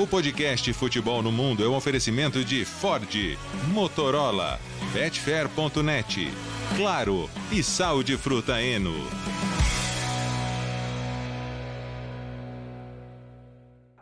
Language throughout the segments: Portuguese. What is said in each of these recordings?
O podcast Futebol no Mundo é um oferecimento de Ford, Motorola, Betfair.net, Claro e Sal de Fruta Eno.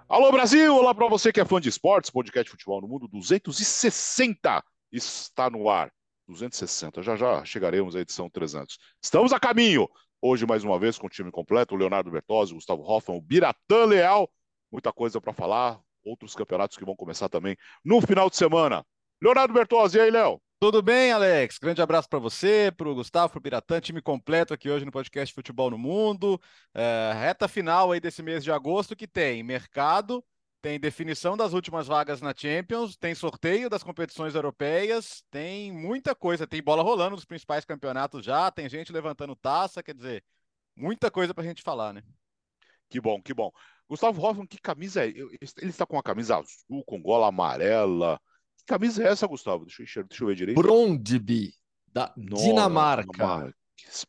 Alô Brasil, olá para você que é fã de esportes, podcast Futebol no Mundo 260 está no ar. 260, já já chegaremos à edição 300. Estamos a caminho. Hoje mais uma vez com o time completo, o Leonardo Bertozzi, o Gustavo Hoffman, o Biratã Leal, muita coisa para falar, outros campeonatos que vão começar também no final de semana. Leonardo Bertozzi, e aí, Léo? Tudo bem, Alex? Grande abraço para você, para o Gustavo, para o Biratã, time completo aqui hoje no podcast Futebol no Mundo. É, reta final aí desse mês de agosto que tem mercado, tem definição das últimas vagas na Champions, tem sorteio das competições europeias, tem muita coisa, tem bola rolando nos principais campeonatos já, tem gente levantando taça, quer dizer, muita coisa para a gente falar, né? Que bom, que bom. Gustavo Hoffman, que camisa é? Ele está com uma camisa azul, com gola amarela. Que camisa é essa, Gustavo? Deixa eu, deixa eu ver direito. Brondby, da Nossa, Dinamarca. Dinamarca.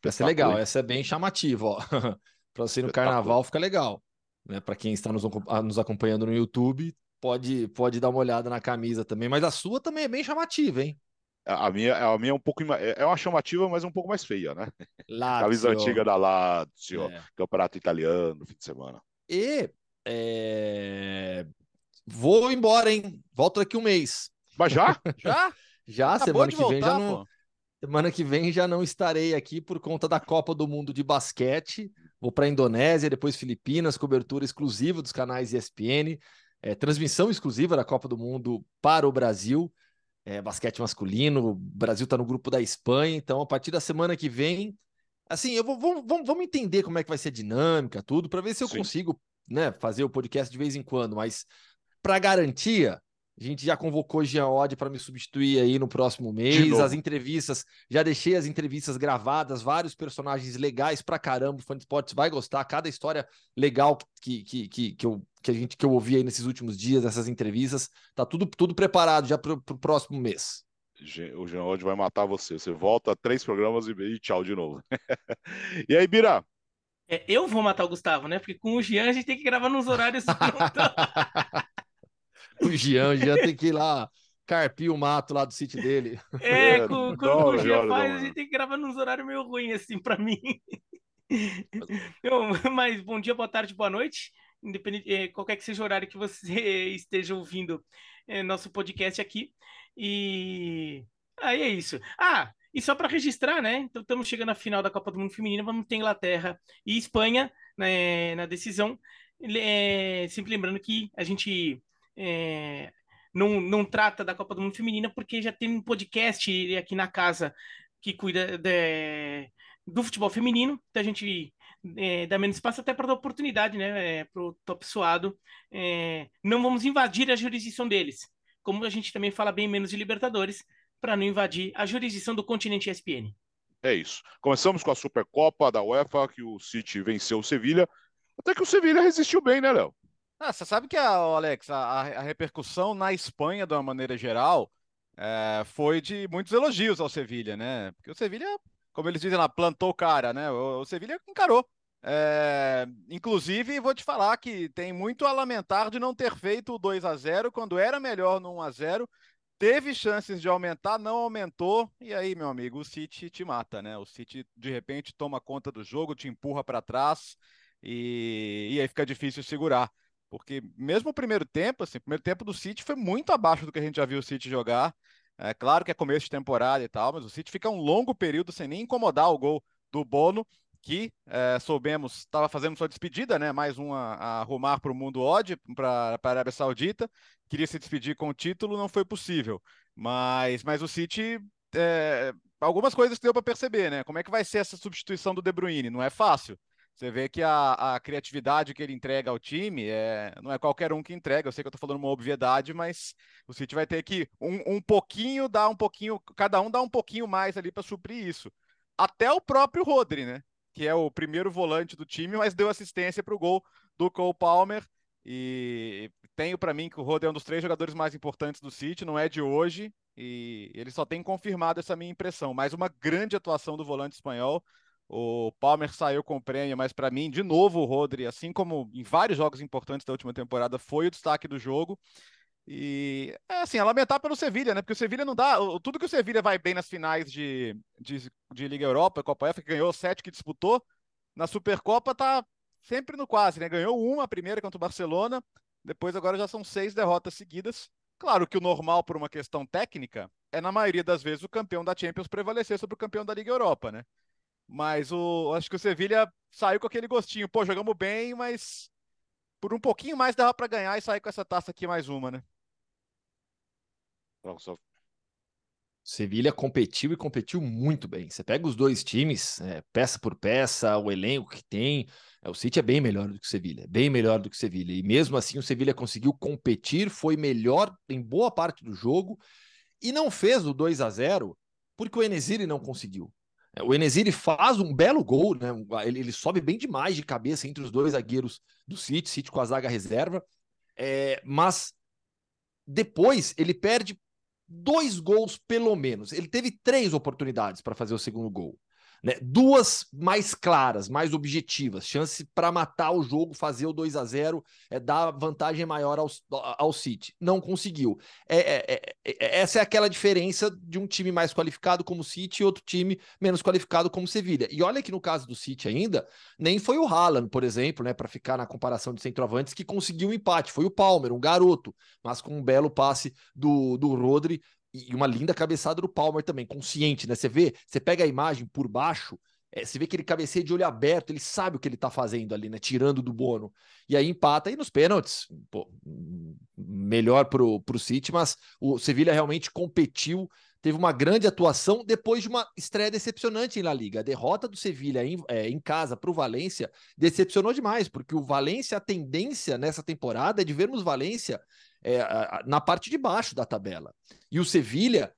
Essa é legal, essa é bem chamativa, ó. para você ir no carnaval fica legal. Né? Para quem está nos, nos acompanhando no YouTube, pode, pode dar uma olhada na camisa também. Mas a sua também é bem chamativa, hein? A minha, a minha é um pouco é uma chamativa, mas um pouco mais feia, né? Lazio. Camisa antiga da Lazio, é. campeonato italiano, fim de semana. E é... vou embora, hein? Volto daqui um mês. Mas já? já? Já, Acabou semana que voltar, vem já não. Pô. Semana que vem já não estarei aqui por conta da Copa do Mundo de basquete. Vou para a Indonésia, depois Filipinas, cobertura exclusiva dos canais ESPN, é, transmissão exclusiva da Copa do Mundo para o Brasil. É, basquete masculino, o Brasil está no grupo da Espanha, então a partir da semana que vem Assim, eu vou, vamos, vamos entender como é que vai ser a dinâmica, tudo, para ver se eu Sim. consigo né, fazer o podcast de vez em quando, mas para garantia, a gente já convocou Jean Odd para me substituir aí no próximo mês. As entrevistas, já deixei as entrevistas gravadas, vários personagens legais pra caramba. O Fã de Esportes vai gostar. Cada história legal que, que, que, que, eu, que a gente que eu ouvi aí nesses últimos dias, essas entrevistas, tá tudo, tudo preparado já para o próximo mês o Jean Rod vai matar você. Você volta três programas e, e tchau de novo. e aí, Bira? É, eu vou matar o Gustavo, né? Porque com o Jean a gente tem que gravar nos horários. o Jean, o Jean tem que ir lá carpir o mato lá do sítio dele. É, é com, quando o Jean faz, a gente tem que gravar nos horários meio ruins, assim, para mim. Eu, mas bom dia, boa tarde, boa noite. Independente, é, qualquer que seja o horário que você esteja ouvindo é, nosso podcast aqui. E aí é isso. Ah, e só para registrar, né? Então estamos chegando à final da Copa do Mundo Feminina, vamos ter Inglaterra e Espanha né, na decisão. É, sempre lembrando que a gente é, não, não trata da Copa do Mundo Feminina porque já tem um podcast aqui na casa que cuida de, do futebol feminino, então a gente é, dá menos espaço até para dar oportunidade né, é, para o top suado. É, não vamos invadir a jurisdição deles como a gente também fala bem menos de Libertadores, para não invadir a jurisdição do continente ESPN. É isso. Começamos com a Supercopa da UEFA, que o City venceu o Sevilha. Até que o Sevilha resistiu bem, né, Léo? Ah, você sabe que, a, Alex, a, a, repercussão na Espanha, de uma maneira geral, é, foi de muitos elogios ao Sevilha, né? Porque o Sevilha, como eles dizem lá, plantou o cara, né? O, o Sevilha encarou. É, inclusive, vou te falar que tem muito a lamentar de não ter feito o 2 a 0 quando era melhor no 1 a 0 Teve chances de aumentar, não aumentou, e aí, meu amigo, o City te mata, né? O City de repente toma conta do jogo, te empurra para trás e... e aí fica difícil segurar. Porque mesmo o primeiro tempo, assim, o primeiro tempo do City foi muito abaixo do que a gente já viu o City jogar. É claro que é começo de temporada e tal, mas o City fica um longo período sem nem incomodar o gol do Bono que é, soubemos estava fazendo sua despedida, né? Mais uma a arrumar para o mundo odd para a Arábia Saudita. Queria se despedir com o título, não foi possível. Mas, mas o City é, algumas coisas que deu para perceber, né? Como é que vai ser essa substituição do De Bruyne? Não é fácil. Você vê que a, a criatividade que ele entrega ao time é, não é qualquer um que entrega. Eu sei que eu estou falando uma obviedade, mas o City vai ter que um, um pouquinho dar um pouquinho, cada um dá um pouquinho mais ali para suprir isso. Até o próprio Rodri, né? Que é o primeiro volante do time, mas deu assistência para o gol do Cole Palmer. E tenho para mim que o Rodri é um dos três jogadores mais importantes do City, não é de hoje, e ele só tem confirmado essa minha impressão. Mas uma grande atuação do volante espanhol. O Palmer saiu com o prêmio, mas para mim, de novo, o Rodri, assim como em vários jogos importantes da última temporada, foi o destaque do jogo. E é assim, é lamentar pelo Sevilha, né? Porque o Sevilha não dá. Tudo que o Sevilha vai bem nas finais de, de, de Liga Europa, Copa F, que ganhou sete que disputou, na Supercopa tá sempre no quase, né? Ganhou uma a primeira contra o Barcelona, depois agora já são seis derrotas seguidas. Claro que o normal, por uma questão técnica, é na maioria das vezes o campeão da Champions prevalecer sobre o campeão da Liga Europa, né? Mas o, acho que o Sevilha saiu com aquele gostinho. Pô, jogamos bem, mas por um pouquinho mais dava para ganhar e sair com essa taça aqui mais uma, né? Sevilha competiu e competiu muito bem. Você pega os dois times, é, peça por peça, o elenco que tem. É, o City é bem melhor do que o Sevilha, bem melhor do que o Sevilha. E mesmo assim, o Sevilha conseguiu competir, foi melhor em boa parte do jogo e não fez o 2 a 0 porque o Enesiri não conseguiu. É, o Enesiri faz um belo gol, né? Ele, ele, sobe bem demais de cabeça entre os dois zagueiros do City, City com a zaga reserva. É, mas depois ele perde dois gols pelo menos. Ele teve três oportunidades para fazer o segundo gol. Né? Duas mais claras, mais objetivas, chance para matar o jogo, fazer o 2 a 0 é, dar vantagem maior ao, ao City. Não conseguiu. É, é, é, é, essa é aquela diferença de um time mais qualificado como o City e outro time menos qualificado como o Sevilha. E olha que no caso do City ainda, nem foi o Haaland, por exemplo, né, para ficar na comparação de centroavantes, que conseguiu o um empate. Foi o Palmer, um garoto, mas com um belo passe do, do Rodri e uma linda cabeçada do Palmer também, consciente, né? Você vê, você pega a imagem por baixo, é, você vê que ele cabeceia de olho aberto, ele sabe o que ele tá fazendo ali, né? Tirando do Bono. E aí empata, e nos pênaltis, pô, melhor pro, pro City, mas o Sevilha realmente competiu, teve uma grande atuação depois de uma estreia decepcionante em La Liga. A derrota do Sevilha em, é, em casa pro Valência decepcionou demais, porque o Valência, a tendência nessa temporada é de vermos Valência é, na parte de baixo da tabela. E o Sevilha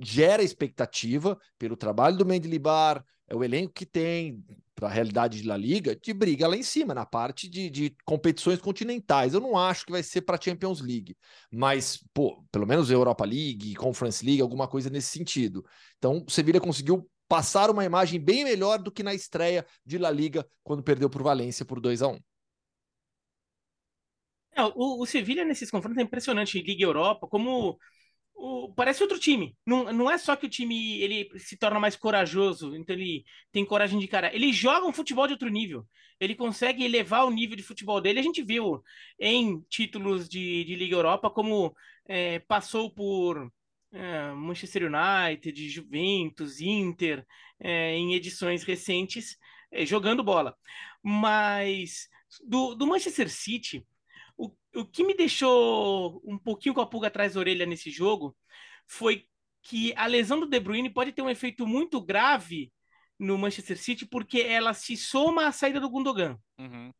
gera expectativa pelo trabalho do Mendilibar, é o elenco que tem para a realidade de La Liga, de briga lá em cima, na parte de, de competições continentais. Eu não acho que vai ser para a Champions League, mas, pô, pelo menos Europa League, Conference League, alguma coisa nesse sentido. Então, o Sevilha conseguiu passar uma imagem bem melhor do que na estreia de La Liga, quando perdeu o Valência por 2 a 1 é, o, o Sevilha nesses confrontos é impressionante Liga Europa, como o, parece outro time. Não, não é só que o time ele se torna mais corajoso, então ele tem coragem de cara. Ele joga um futebol de outro nível. Ele consegue elevar o nível de futebol dele. A gente viu em títulos de, de Liga Europa como é, passou por é, Manchester United, Juventus, Inter, é, em edições recentes, é, jogando bola. Mas do, do Manchester City o que me deixou um pouquinho com a pulga atrás da orelha nesse jogo foi que a lesão do De Bruyne pode ter um efeito muito grave no Manchester City porque ela se soma à saída do Gundogan. Uhum.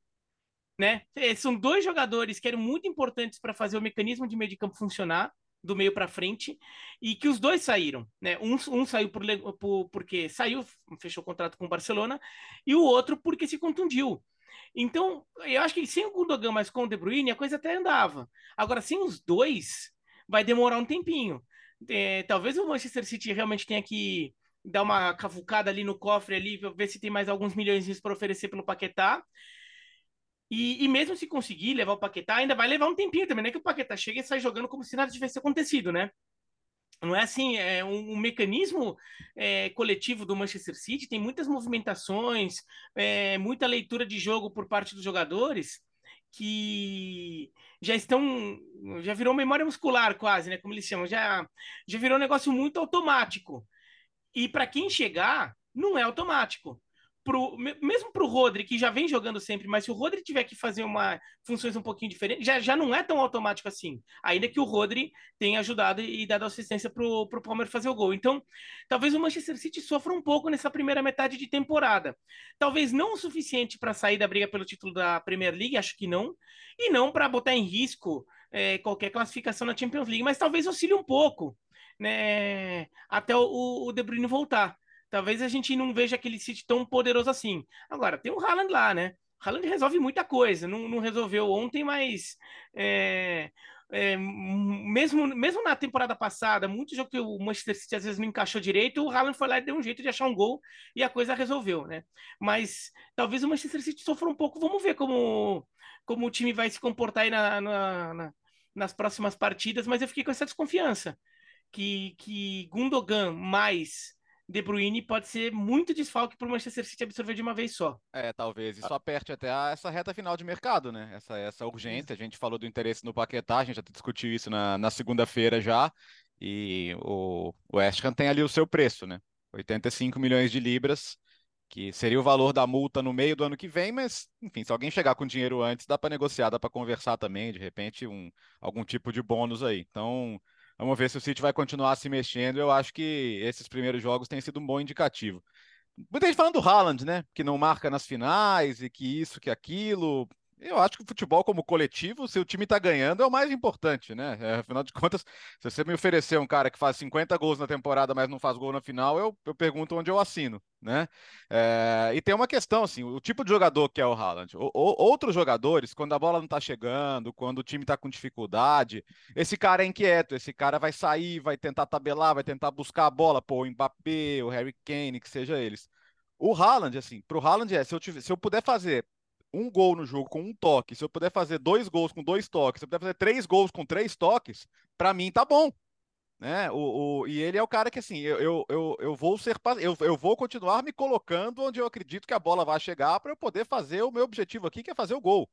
Né? É, são dois jogadores que eram muito importantes para fazer o mecanismo de meio de campo funcionar do meio para frente e que os dois saíram, né? Um, um saiu por, por, porque saiu, fechou o contrato com o Barcelona e o outro porque se contundiu. Então, eu acho que sem o Gundogan, mas com o De Bruyne, a coisa até andava. Agora, sem os dois, vai demorar um tempinho. É, talvez o Manchester City realmente tenha que dar uma cavucada ali no cofre ali, ver se tem mais alguns milhões para oferecer pelo Paquetá. E, e, mesmo se conseguir levar o Paquetá, ainda vai levar um tempinho também, não é que o Paquetá chegue e sai jogando como se nada tivesse acontecido, né? Não é assim, é um, um mecanismo é, coletivo do Manchester City, tem muitas movimentações, é, muita leitura de jogo por parte dos jogadores que já estão, já virou memória muscular quase, né, como eles chamam, já, já virou um negócio muito automático. E para quem chegar, não é automático pro, mesmo para o Rodri, que já vem jogando sempre, mas se o Rodri tiver que fazer uma funções um pouquinho diferentes, já, já não é tão automático assim. Ainda que o Rodri tenha ajudado e dado assistência para o Palmeiras fazer o gol. Então, talvez o Manchester City sofra um pouco nessa primeira metade de temporada. Talvez não o suficiente para sair da briga pelo título da Premier League, acho que não, e não para botar em risco é, qualquer classificação na Champions League, mas talvez auxilie um pouco. Né, até o, o De Bruyne voltar talvez a gente não veja aquele City tão poderoso assim. Agora, tem o Haaland lá, né? Haaland resolve muita coisa. Não, não resolveu ontem, mas é, é, mesmo, mesmo na temporada passada, muito jogo que o Manchester City às vezes não encaixou direito, o Haaland foi lá e deu um jeito de achar um gol e a coisa resolveu, né? Mas talvez o Manchester City sofra um pouco. Vamos ver como, como o time vai se comportar aí na, na, na, nas próximas partidas, mas eu fiquei com essa desconfiança que, que Gundogan mais de Bruyne pode ser muito desfalque para o Manchester City absorver de uma vez só. É, talvez. Isso aperte até a, essa reta final de mercado, né? Essa, essa urgência. A gente falou do interesse no Paquetá, a gente já discutiu isso na, na segunda-feira já. E o, o West Ham tem ali o seu preço, né? 85 milhões de libras, que seria o valor da multa no meio do ano que vem, mas, enfim, se alguém chegar com dinheiro antes, dá para negociar, dá para conversar também, de repente, um, algum tipo de bônus aí. Então, Vamos ver se o City vai continuar se mexendo. Eu acho que esses primeiros jogos têm sido um bom indicativo. Muita gente falando do Haaland, né? Que não marca nas finais e que isso, que aquilo. Eu acho que o futebol como coletivo, se o time tá ganhando, é o mais importante, né? É, afinal de contas, se você me oferecer um cara que faz 50 gols na temporada, mas não faz gol na final, eu, eu pergunto onde eu assino, né? É, e tem uma questão, assim, o tipo de jogador que é o Haaland. O, o, outros jogadores, quando a bola não tá chegando, quando o time tá com dificuldade, esse cara é inquieto, esse cara vai sair, vai tentar tabelar, vai tentar buscar a bola, pô, o Mbappé, o Harry Kane, que seja eles. O Haaland, assim, pro Haaland é, se eu, tiver, se eu puder fazer um gol no jogo com um toque, se eu puder fazer dois gols com dois toques, se eu puder fazer três gols com três toques, para mim tá bom. Né? O, o, e ele é o cara que assim, eu, eu, eu, vou ser eu, eu vou continuar me colocando onde eu acredito que a bola vai chegar para eu poder fazer o meu objetivo aqui, que é fazer o gol.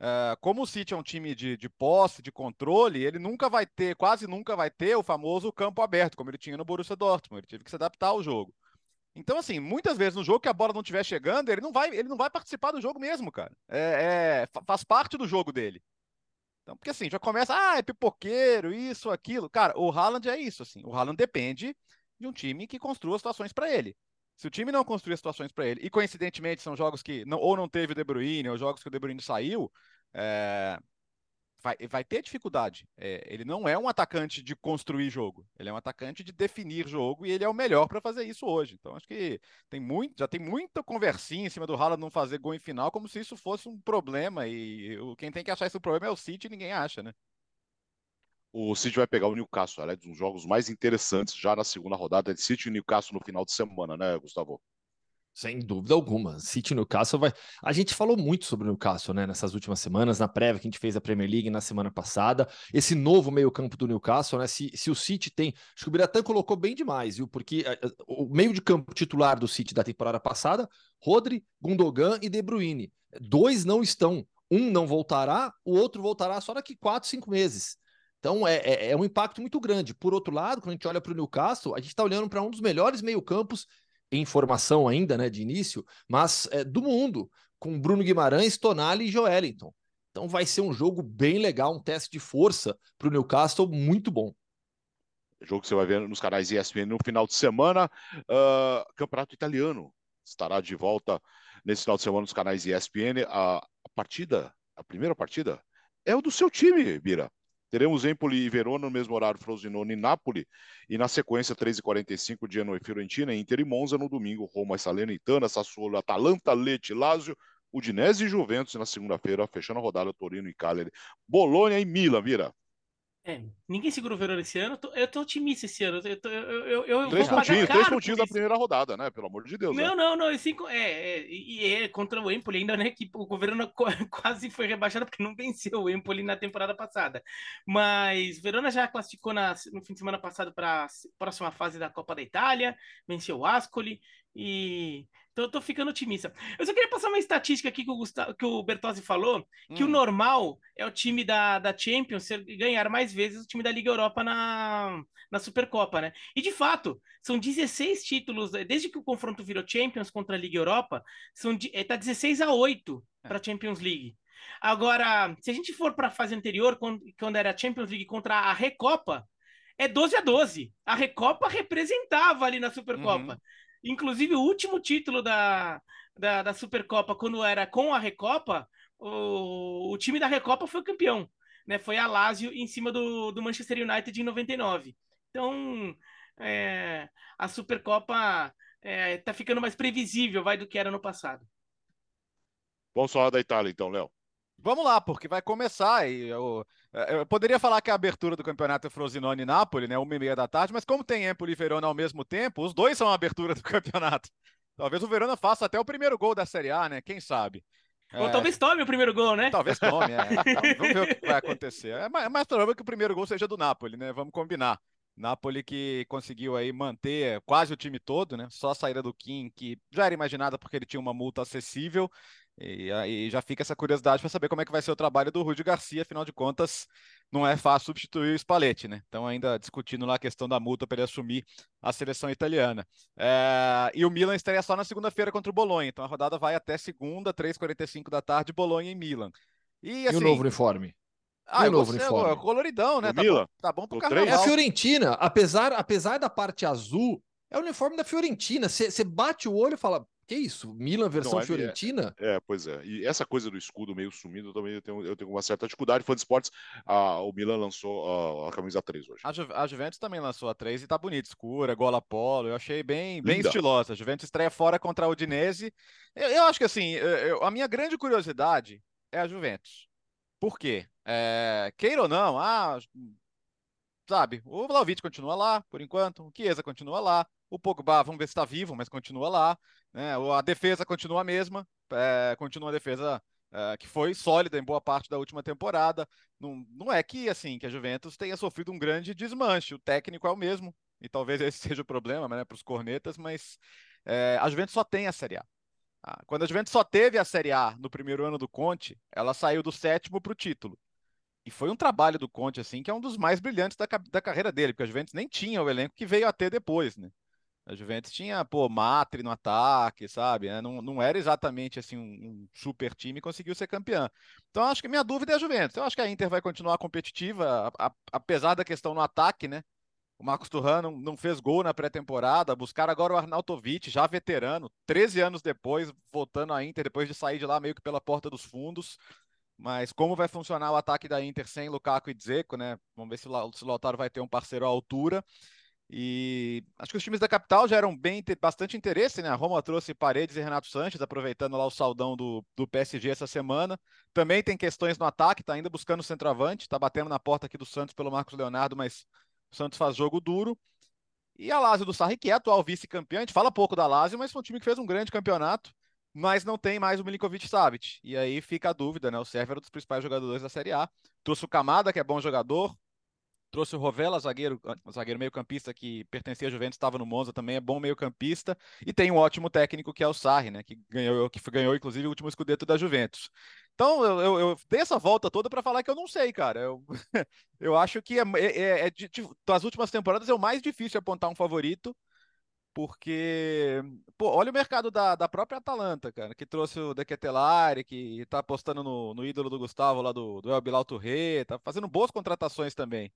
Uh, como o City é um time de, de posse, de controle, ele nunca vai ter, quase nunca vai ter o famoso campo aberto, como ele tinha no Borussia Dortmund. Ele teve que se adaptar ao jogo. Então, assim, muitas vezes no jogo que a bola não estiver chegando, ele não vai, ele não vai participar do jogo mesmo, cara. É, é, faz parte do jogo dele. Então, porque assim, já começa, ah, é pipoqueiro, isso, aquilo. Cara, o Haaland é isso, assim. O Haaland depende de um time que construa situações para ele. Se o time não construir situações para ele, e coincidentemente são jogos que não, ou não teve o De Bruyne, ou jogos que o De Bruyne saiu, é, vai, vai ter dificuldade. É, ele não é um atacante de construir jogo, ele é um atacante de definir jogo e ele é o melhor para fazer isso hoje. Então acho que tem muito, já tem muita conversinha em cima do Haaland não fazer gol em final, como se isso fosse um problema e quem tem que achar esse problema é o City, e ninguém acha, né? O City vai pegar o Newcastle, é um dos jogos mais interessantes já na segunda rodada de City e Newcastle no final de semana, né, Gustavo? Sem dúvida alguma. City Newcastle vai. A gente falou muito sobre o Newcastle, né? Nessas últimas semanas, na prévia que a gente fez a Premier League na semana passada. Esse novo meio-campo do Newcastle, né? Se, se o City tem. Acho que o Biratã colocou bem demais, viu? Porque uh, o meio de campo titular do City da temporada passada, Rodri, Gundogan e De Bruyne. Dois não estão. Um não voltará, o outro voltará só daqui quatro, cinco meses. Então é, é, é um impacto muito grande. Por outro lado, quando a gente olha para o Newcastle, a gente está olhando para um dos melhores meio-campos em formação ainda, né, de início, mas é, do mundo, com Bruno Guimarães, Tonali e Joelinton. Então vai ser um jogo bem legal, um teste de força para o Newcastle muito bom. Jogo que você vai ver nos canais ESPN no final de semana. Uh, Campeonato Italiano estará de volta nesse final de semana nos canais ESPN. A, a partida, a primeira partida, é o do seu time, Bira. Teremos Empoli e Verona no mesmo horário, Frosinone e Napoli. E na sequência, 3h45, Genoa e Fiorentina, Inter e Monza. No domingo, Roma e Salernitana, Sassuolo, Atalanta, Lecce, Lazio, Udinese e Juventus. E na segunda-feira, fechando a rodada, Torino e Cagliari, Bolonha e Milan, vira. É, ninguém segura o Verona esse ano. Eu tô, eu tô otimista esse ano. Eu, tô, eu, eu, eu três pontinhos, três pontinhos da primeira rodada, né? Pelo amor de Deus. Não, né? não, não. Cinco, é, é, e é, contra o Empoli ainda, né? Que o Verona quase foi rebaixado porque não venceu o Empoli na temporada passada. Mas Verona já classificou na, no fim de semana passado para a próxima fase da Copa da Itália, venceu o Ascoli e então eu tô ficando otimista. Eu só queria passar uma estatística aqui que o, Gustavo, que o Bertozzi falou, que hum. o normal é o time da, da Champions ganhar mais vezes o time da Liga Europa na, na Supercopa, né? E de fato, são 16 títulos, desde que o confronto virou Champions contra a Liga Europa, são, é, tá 16 a 8 para a Champions League. Agora, se a gente for para a fase anterior, quando, quando era a Champions League contra a Recopa, é 12 a 12. A Recopa representava ali na Supercopa. Uhum. Inclusive, o último título da, da, da Supercopa, quando era com a Recopa, o, o time da Recopa foi campeão. Né? Foi a Lazio em cima do, do Manchester United em 99. Então, é, a Supercopa é, tá ficando mais previsível vai do que era no passado. Vamos falar da Itália então, Léo. Vamos lá, porque vai começar. E eu, eu, poderia falar que a abertura do campeonato é Frosinone e Nápoles, né? Uma e meia da tarde, mas como tem Empoli e Verona ao mesmo tempo, os dois são a abertura do campeonato. Talvez o Verona faça até o primeiro gol da Série A, né? Quem sabe? Ou é... talvez tome o primeiro gol, né? Talvez tome, é. Vamos ver o que vai acontecer. É mais, é mais provável que o primeiro gol seja do Napoli, né? Vamos combinar. Napoli que conseguiu aí manter quase o time todo, né? Só a saída do Kim, que já era imaginada porque ele tinha uma multa acessível. E aí já fica essa curiosidade para saber como é que vai ser o trabalho do Rudi Garcia, afinal de contas, não é fácil substituir o Spalletti, né? Então, ainda discutindo lá a questão da multa para ele assumir a seleção italiana. É... E o Milan estreia só na segunda-feira contra o Bolonha, então a rodada vai até segunda, 3h45 da tarde, Bolonha em Milan. E, assim... e o novo uniforme? Ah, e o novo uniforme? É coloridão, né? Tá Milan? bom, tá bom pro carnaval. É a Fiorentina, apesar, apesar da parte azul, é o uniforme da Fiorentina. Você bate o olho e fala, que isso? Milan versão não, é, Fiorentina? É, é, pois é. E essa coisa do escudo meio sumido eu também eu tenho, eu tenho uma certa dificuldade. Fã de esportes, a, o Milan lançou a, a camisa 3 hoje. A, Ju, a, Juventus também lançou a 3 e tá bonita, escura, gola polo. Eu achei bem, bem estilosa. A Juventus estreia fora contra a Udinese. Eu, eu acho que assim, eu, a minha grande curiosidade é a Juventus. Por quê? É, queira ou não, ah, sabe, o Vlaovic continua lá, por enquanto, o Chiesa continua lá, o Pogba, vamos ver se está vivo, mas continua lá. Né? A defesa continua a mesma, é, continua a defesa é, que foi sólida em boa parte da última temporada. Não, não é que assim que a Juventus tenha sofrido um grande desmanche. O técnico é o mesmo, e talvez esse seja o problema né, para os cornetas, mas é, a Juventus só tem a Série A. Ah, quando a Juventus só teve a Série A no primeiro ano do Conte, ela saiu do sétimo para o título. E foi um trabalho do Conte, assim, que é um dos mais brilhantes da, da carreira dele, porque a Juventus nem tinha o elenco que veio a ter depois, né? A Juventus tinha, pô, Matri no ataque, sabe? É, não, não era exatamente assim um, super time e conseguiu ser campeão. Então, acho que minha dúvida é a Juventus. Eu acho que a Inter vai continuar competitiva, a, a, apesar da questão no ataque, né? O Marcos Turran não, não fez gol na pré-temporada. Buscar agora o Arnautovic, já veterano, 13 anos depois, voltando à Inter, depois de sair de lá meio que pela porta dos fundos. Mas como vai funcionar o ataque da Inter sem Lukaku e Dzeko, né? Vamos ver se o Lautaro vai ter um parceiro à altura. E acho que os times da capital já eram bem bastante interesse, né? A Roma trouxe Paredes e Renato Sanches, aproveitando lá o saldão do, do PSG essa semana. Também tem questões no ataque, tá ainda buscando centroavante, tá batendo na porta aqui do Santos pelo Marcos Leonardo, mas o Santos faz jogo duro. E a Lazio do Sarri, que é atual vice-campeão, a gente fala pouco da Lazio, mas foi um time que fez um grande campeonato, mas não tem mais o Milinkovic Savic. E aí fica a dúvida, né? O Sérvio era um dos principais jogadores da Série A. Trouxe o Camada, que é bom jogador, Trouxe o Rovella, zagueiro, zagueiro meio-campista que pertencia à Juventus, estava no Monza também, é bom meio-campista. E tem um ótimo técnico que é o Sarri, né? Que ganhou, que ganhou inclusive o último escudeto da Juventus. Então eu, eu, eu dei essa volta toda para falar que eu não sei, cara. Eu, eu acho que é, é, é, é das últimas temporadas é o mais difícil apontar um favorito porque, pô, olha o mercado da, da própria Atalanta, cara, que trouxe o De Ketelari, que tá apostando no, no ídolo do Gustavo lá do, do El Bilal Touré, tá fazendo boas contratações também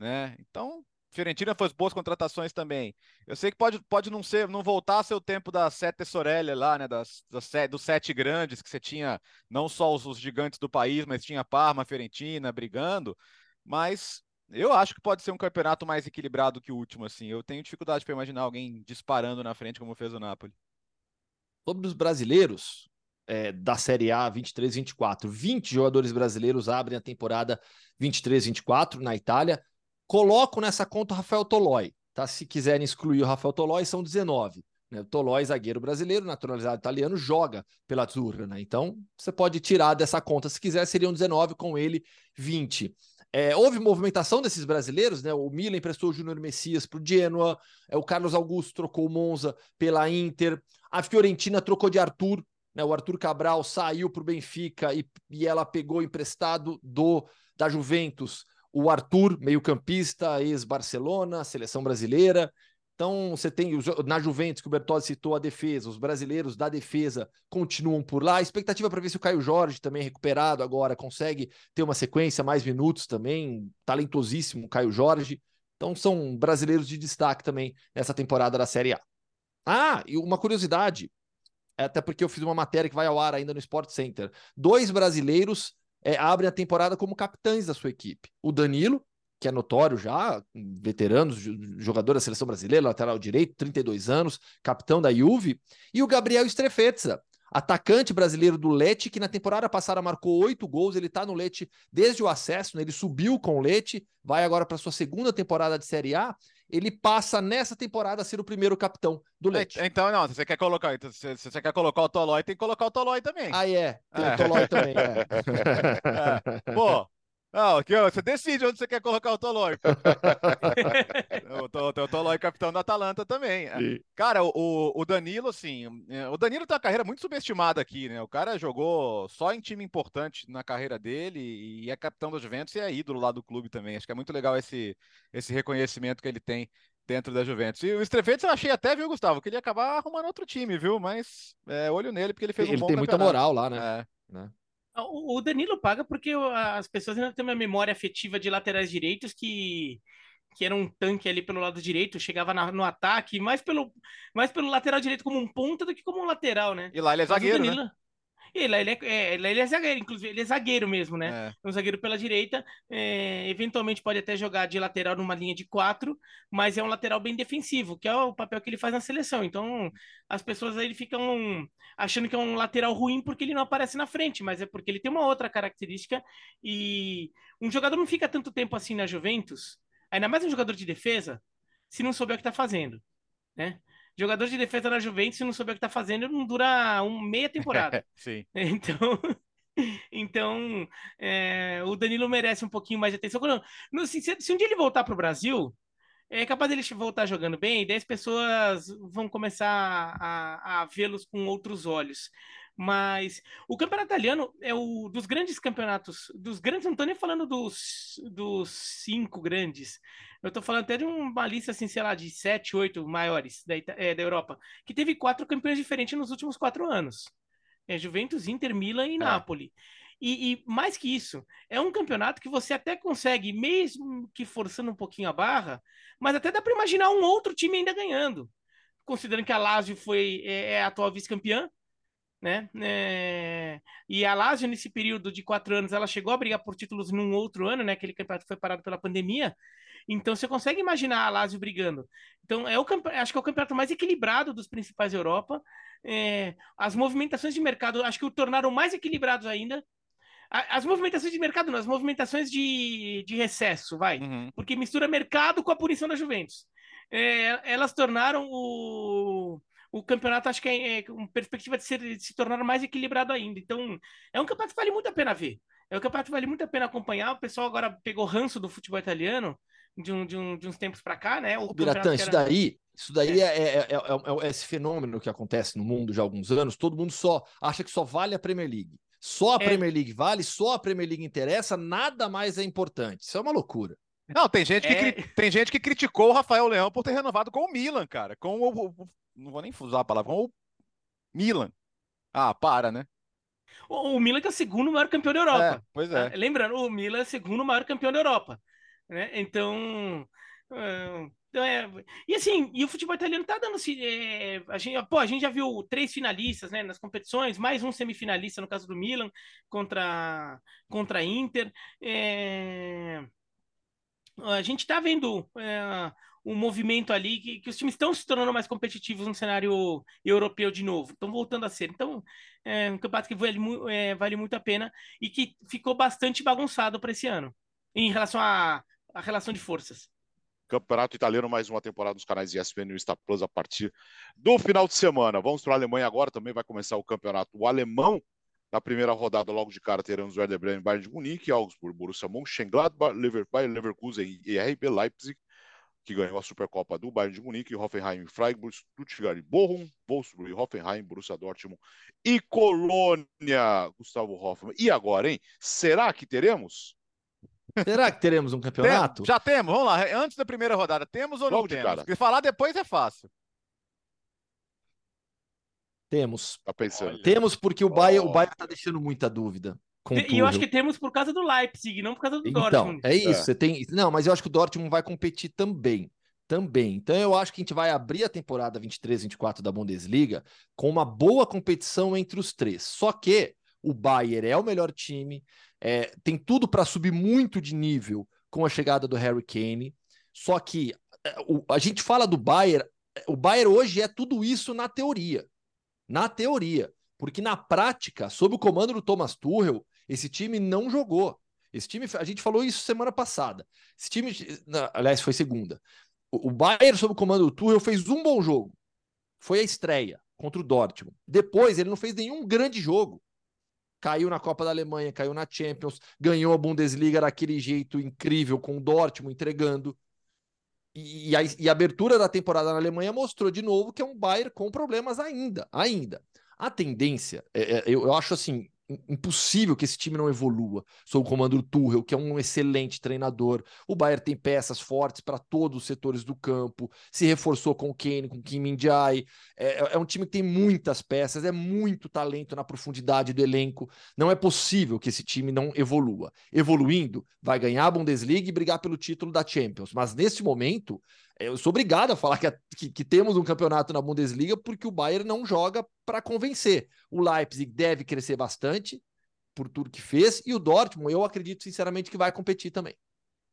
né? Então, Fiorentina fez boas contratações também. Eu sei que pode, pode não ser, não voltar a ser o tempo da Sete Sorelli lá, né? Das, das, dos sete grandes, que você tinha não só os, os, gigantes do país, mas tinha Parma, Fiorentina brigando. Mas eu acho que pode ser um campeonato mais equilibrado que o último, assim. Eu tenho dificuldade para imaginar alguém disparando na frente como fez o Napoli. Sobre os brasileiros, é, da Série A 23-24. 20 jogadores brasileiros abrem a temporada 23-24 na Itália. Coloco nessa conta o Rafael Tolói, tá? Se quiserem excluir o Rafael Tolói, são 19. Né? O Tolói, zagueiro brasileiro, naturalizado italiano, joga pela Azzurra, né? Então, você pode tirar dessa conta. Se quiser, seriam 19, com ele 20. É, houve movimentação desses brasileiros, né? O Milan emprestou o Júnior Messias para o Genoa, é, o Carlos Augusto trocou o Monza pela Inter, a Fiorentina trocou de Arthur, né? O Arthur Cabral saiu para o Benfica e, e ela pegou emprestado do da Juventus o Arthur, meio-campista, ex-Barcelona, seleção brasileira. Então, você tem na Juventus, que o Bertozzi citou a defesa, os brasileiros da defesa continuam por lá. A expectativa para ver se o Caio Jorge, também recuperado agora, consegue ter uma sequência, mais minutos também. Talentosíssimo Caio Jorge. Então, são brasileiros de destaque também nessa temporada da Série A. Ah, e uma curiosidade, até porque eu fiz uma matéria que vai ao ar ainda no Sport Center. Dois brasileiros é, abrem a temporada como capitães da sua equipe. O Danilo, que é notório já, veterano, jogador da seleção brasileira, lateral direito, 32 anos, capitão da Juve, e o Gabriel Strefetza, atacante brasileiro do Lete, que na temporada passada marcou oito gols. Ele está no Lete desde o acesso, né? ele subiu com o Lete, vai agora para sua segunda temporada de Série A. Ele passa nessa temporada a ser o primeiro capitão do Lete. Então, não, você quer colocar, então, se você quer colocar o Tolói, tem que colocar o Tolói também. Ah, é. Tem é. o Tolói também, é. é. Pô, não, aqui, você decide onde você quer colocar o Tolói. o, Tolói capitão da Atalanta também. Sim. Cara, o, o Danilo, assim, é, o Danilo tem uma carreira muito subestimada aqui, né? O cara jogou só em time importante na carreira dele e é capitão do Juventus e é ídolo lá do clube também. Acho que é muito legal esse, esse reconhecimento que ele tem dentro da Juventus. E o Strefetes eu achei até, viu, Gustavo, que ele ia acabar arrumando outro time, viu? Mas é, olho nele, porque ele fez ele um bom Ele tem campeonato. muita moral lá, né? É. né? O Danilo paga porque as pessoas ainda têm uma memória afetiva de laterais direitos que, que era um tanque ali pelo lado direito, chegava na, no ataque, mais pelo, mais pelo lateral direito como um ponta do que como um lateral, né? E lá ele é zagueiro, Danilo, né? Ele, ele, é, é, ele é zagueiro, inclusive, ele é zagueiro mesmo, né? É. Um zagueiro pela direita, é, eventualmente pode até jogar de lateral numa linha de quatro, mas é um lateral bem defensivo, que é o papel que ele faz na seleção. Então, as pessoas aí ficam achando que é um lateral ruim porque ele não aparece na frente, mas é porque ele tem uma outra característica e um jogador não fica tanto tempo assim na Juventus, ainda mais um jogador de defesa, se não souber o que está fazendo, né? Jogador de defesa na Juventus, se não souber o que está fazendo, não dura um, meia temporada. Sim. Então, então é, o Danilo merece um pouquinho mais de atenção. Se, se um dia ele voltar para o Brasil, é capaz dele voltar jogando bem, e daí as pessoas vão começar a, a vê-los com outros olhos. Mas o campeonato italiano é o dos grandes campeonatos, dos grandes, não estou nem falando dos, dos cinco grandes, eu estou falando até de uma lista, assim, sei lá, de sete, oito maiores da, é, da Europa, que teve quatro campeões diferentes nos últimos quatro anos. É Juventus, Inter, Milan e é. Napoli. E, e, mais que isso, é um campeonato que você até consegue, mesmo que forçando um pouquinho a barra, mas até dá para imaginar um outro time ainda ganhando. Considerando que a Lazio foi, é, é a atual vice-campeã, né? É... E a Lazio, nesse período de quatro anos, ela chegou a brigar por títulos num outro ano, né? Aquele campeonato foi parado pela pandemia. Então você consegue imaginar a Lazio brigando. Então é o acho que é o campeonato mais equilibrado dos principais da Europa. É... As movimentações de mercado acho que o tornaram mais equilibrados ainda. As movimentações de mercado, não, as movimentações de, de recesso, vai. Uhum. Porque mistura mercado com a punição da Juventus. É, elas tornaram o, o campeonato, acho que é, é com perspectiva de, ser, de se tornar mais equilibrado ainda. Então, é um campeonato que vale muito a pena ver. É um campeonato que vale muito a pena acompanhar. O pessoal agora pegou ranço do futebol italiano de, um, de, um, de uns tempos para cá, né? O Biratã, isso daí, isso daí é. É, é, é, esse fenômeno que acontece no mundo já há alguns anos. Todo mundo só acha que só vale a Premier League. Só a Premier League vale, só a Premier League interessa, nada mais é importante. Isso é uma loucura. Não, tem gente que, é... tem gente que criticou o Rafael Leão por ter renovado com o Milan, cara. Com o, o não vou nem usar a palavra, com o Milan. Ah, para, né? O, o Milan que é o segundo maior campeão da Europa. É, pois é. Ah, lembrando, o Milan é o segundo maior campeão da Europa. Né? Então. Uh, é, e assim, e o futebol italiano tá dando. É, a, gente, pô, a gente já viu três finalistas né, nas competições, mais um semifinalista no caso do Milan contra, contra a Inter. É, a gente tá vendo é, um movimento ali que, que os times estão se tornando mais competitivos no cenário europeu de novo, estão voltando a ser. Então, é um campeonato que vale, é, vale muito a pena e que ficou bastante bagunçado para esse ano, em relação à, relação de forças. Campeonato Italiano, mais uma temporada dos canais ESPN e Star Plus a partir do final de semana. Vamos para a Alemanha agora, também vai começar o campeonato o alemão. Na primeira rodada, logo de cara, teremos Werder Bremen, Bayern de Munique, Augsburg, Borussia Mönchengladbach, Leverkusen e RB Leipzig que ganhou a Supercopa do Bayern de Munique, Hoffenheim, Freiburg, Stuttgart Bochum, Wolfsburg, Hoffenheim, Borussia Dortmund e Colônia, Gustavo Hoffmann. E agora, hein? Será que teremos? Será que teremos um campeonato? Tem, já temos, vamos lá. Antes da primeira rodada, temos ou Logo não temos? Cara. Porque falar depois é fácil. Temos. Tá pensando. Olha. Temos porque o Bayern, oh. o Bayern tá deixando muita dúvida. E eu acho que temos por causa do Leipzig, não por causa do então, Dortmund. É isso, é. você tem. Não, mas eu acho que o Dortmund vai competir também. Também. Então eu acho que a gente vai abrir a temporada 23-24 da Bundesliga com uma boa competição entre os três. Só que o Bayern é o melhor time, é, tem tudo para subir muito de nível com a chegada do Harry Kane. Só que é, o, a gente fala do Bayern, o Bayern hoje é tudo isso na teoria. Na teoria. Porque na prática, sob o comando do Thomas Tuchel, esse time não jogou. Esse time, a gente falou isso semana passada. Esse time, aliás, foi segunda. O Bayern, sob o comando do Tuchel, fez um bom jogo. Foi a estreia contra o Dortmund. Depois, ele não fez nenhum grande jogo. Caiu na Copa da Alemanha, caiu na Champions, ganhou a Bundesliga daquele jeito incrível, com o Dortmund entregando. E, a, e a abertura da temporada na Alemanha mostrou de novo que é um Bayern com problemas ainda, ainda. A tendência, é, é, eu, eu acho assim, impossível que esse time não evolua sob o comando do Tuchel, que é um excelente treinador. O Bayern tem peças fortes para todos os setores do campo, se reforçou com o Kane, com o Kim Min-jae. É, é, é, um time que tem muitas peças, é muito talento na profundidade do elenco. Não é possível que esse time não evolua. Evoluindo, vai ganhar a Bundesliga e brigar pelo título da Champions. Mas nesse momento, eu sou obrigado a falar que, que, que, temos um campeonato na Bundesliga porque o Bayern não joga para convencer. O Leipzig deve crescer bastante por tudo que fez e o Dortmund, eu acredito sinceramente que vai competir também.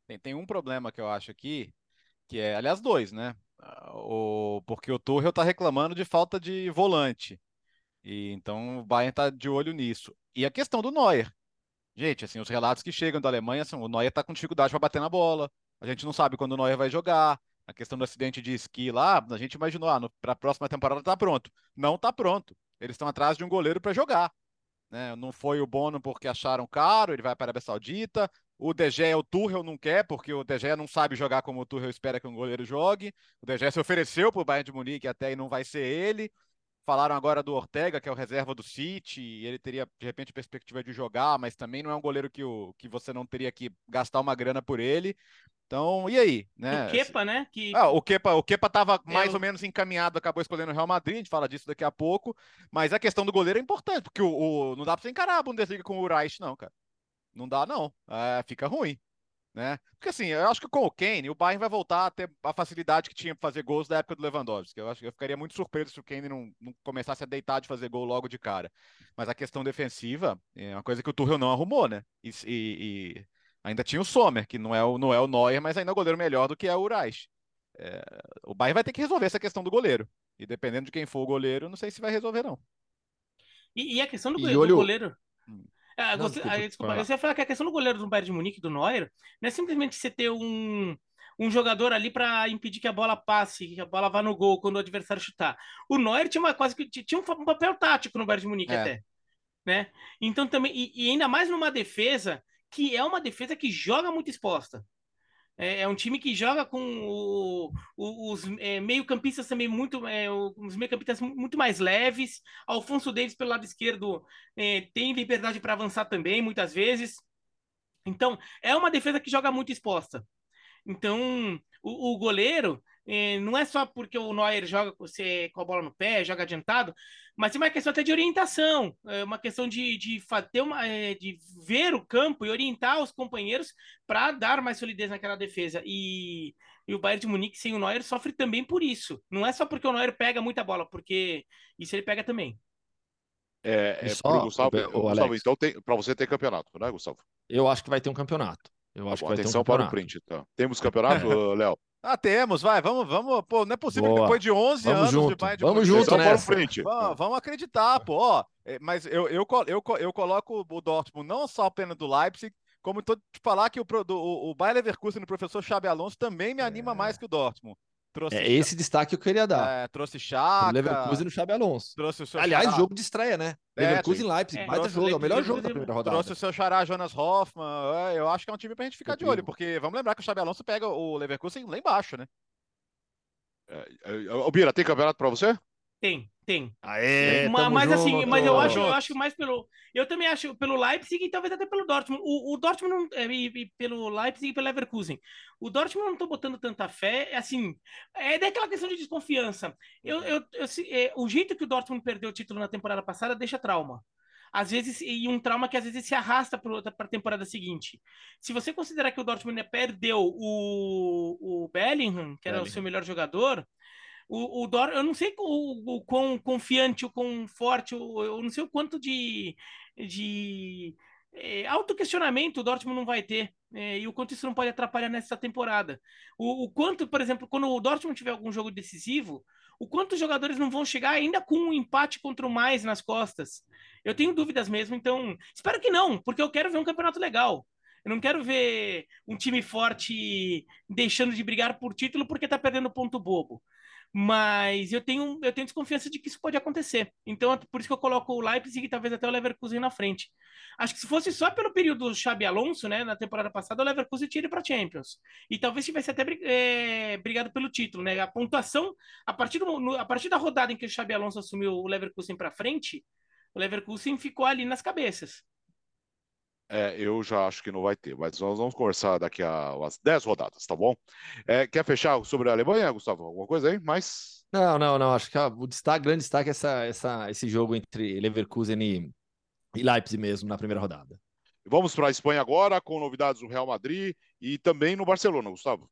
Tem, tem um problema que eu acho aqui, que é, aliás, dois, né? O, porque o Tuchel está reclamando de falta de volante. E então o Bayern está de olho nisso. E a questão do Neuer. Gente, assim, os relatos que chegam da Alemanha são o Neuer está com dificuldade para bater na bola. A gente não sabe quando o Neuer vai jogar a questão do acidente de esqui lá, a gente imaginou, ah, para a próxima temporada tá pronto. Não tá pronto. Eles estão atrás de um goleiro para jogar. Né? Não foi o Bono porque acharam caro, ele vai para a Arábia Saudita. O DG, o Tuchel não quer, porque o DG não sabe jogar como o Tuchel espera que um goleiro jogue. O DG se ofereceu para o Bayern de Munique até e não vai ser ele. Falaram agora do Ortega, que é o reserva do City, e ele teria, de repente, perspectiva de jogar, mas também não é um goleiro que, o, que você não teria que gastar uma grana por ele. Então, e aí? Né? O Kepa, né? Que... Ah, o Kepa, o Kepa tava mais ou menos encaminhado, acabou escolhendo o Real Madrid, a gente fala disso daqui a pouco, mas a questão do goleiro é importante, porque o, o não dá pra você encarar a Bundesliga com o Reich, não, cara. Não dá, não. É, fica ruim. Né? Porque assim, eu acho que com o Kane, o Bayern vai voltar a ter a facilidade que tinha para fazer gols da época do Lewandowski. Eu acho que eu ficaria muito surpreso se o Kane não, não, começasse a deitar de fazer gol logo de cara. Mas a questão defensiva é uma coisa que o Tuchel não arrumou, né? E, e, e Ainda tinha o Sommer, que não é o, não é o Neuer, mas ainda é um goleiro melhor do que é o Reich. É, o Bayern vai ter que resolver essa questão do goleiro. E dependendo de quem for o goleiro, não sei se vai resolver, não. E, e a questão do, goleiro, olho... do goleiro. Ah, não, você, desculpa, ah, desculpa você ia falar que a questão do goleiro do Bayern de Munique, do Neuer, não é simplesmente você ter um, um jogador ali para impedir que a bola passe, que a bola vá no gol quando o adversário chutar. O Neuer tinha uma quase que tinha um papel tático no Bayern de Munique é. até, né? Então também e, e, ainda mais numa defesa que é uma defesa que joga muito exposta. É, é um time que joga com o, o, os é, meio-campistas também muito, é, os meio-campistas muito mais leves. Alfonso Davis pelo lado esquerdo é, tem liberdade para avançar também, muitas vezes. Então, é uma defesa que joga muito exposta. Então, o, o goleiro é, não é só porque o Neuer joga você, com a bola no pé, joga adiantado, mas tem uma questão até de orientação, é uma questão de, de, ter uma, é, de ver o campo e orientar os companheiros para dar mais solidez naquela defesa. E, e o Bayern de Munique sem o Neuer sofre também por isso. Não é só porque o Neuer pega muita bola, porque isso ele pega também. É, é só, Gustavo, o, o Gustavo então para você ter campeonato, né, Gustavo? Eu acho que vai ter um campeonato. Eu tá acho Bom, que vai atenção ter um para o print, então. Temos campeonato, Léo? Ah, temos, vai, vamos, vamos, pô, não é possível Boa. que depois de 11 vamos anos junto. de Bayern de Vamos junto, né? Frente. Vamos, vamos acreditar, pô, ó, é, mas eu, eu, eu, eu coloco o Dortmund não só a pena do Leipzig, como tô te falar que o, do, o, o Bayer Leverkusen o professor Xabi Alonso também me anima é. mais que o Dortmund. Trouxe é esse destaque que eu queria dar. É, trouxe Chaka. O Leverkusen no Xabi Alonso. Trouxe o seu Aliás, xará. jogo de estreia, né? É, Leverkusen e Leipzig. É, baita jogo, é o melhor jogo da primeira rodada. Trouxe o seu xará Jonas Hoffman. É, eu acho que é um time pra gente ficar de olho, porque vamos lembrar que o Xabi Alonso pega o Leverkusen lá embaixo, né? É, ô, Bira, tem campeonato pra você? Tem, tem. Aê, mas, mas assim, mas eu acho, eu acho mais pelo. Eu também acho pelo Leipzig e talvez até pelo Dortmund. O, o Dortmund não, é, e, e, pelo Leipzig e pelo Leverkusen. O Dortmund não tô botando tanta fé. É assim, é daquela questão de desconfiança. Eu, eu, eu é, o jeito que o Dortmund perdeu o título na temporada passada deixa trauma às vezes, e um trauma que às vezes se arrasta para a temporada seguinte. Se você considerar que o Dortmund perdeu o, o Bellingham, que era Bellingham. o seu melhor jogador, o, o Dor, eu não sei o, o quão confiante, o quão forte, o, eu não sei o quanto de, de é, autoquestionamento o Dortmund não vai ter. É, e o quanto isso não pode atrapalhar nessa temporada. O, o, quanto, por exemplo, quando o Dortmund tiver algum jogo decisivo, o quanto os jogadores não vão chegar ainda com um empate contra o mais nas costas. Eu tenho dúvidas mesmo, então espero que não, porque eu quero ver um campeonato legal. Eu não quero ver um time forte deixando de brigar por título porque tá perdendo ponto bobo. Mas eu tenho, eu tenho desconfiança de que isso pode acontecer. Então, por isso que eu coloco o Leipzig e talvez até o Leverkusen na frente. Acho que se fosse só pelo período do Xabi Alonso, né, na temporada passada, o Leverkusen tire para Champions. E talvez tivesse até é, brigado pelo título, né? A pontuação, a partir, do, no, a partir da rodada em que o Xabi Alonso assumiu o Leverkusen para frente, o Leverkusen ficou ali nas cabeças. É, eu já acho que não vai ter, mas nós vamos conversar daqui a umas 10 rodadas, tá bom? É, quer fechar sobre a Alemanha, Gustavo? Alguma coisa aí? Mas. Não, não, não. Acho que o destaque, grande destaque é essa, essa, esse jogo entre Leverkusen e, e Leipzig mesmo na primeira rodada. Vamos para a Espanha agora, com novidades do Real Madrid e também no Barcelona, Gustavo.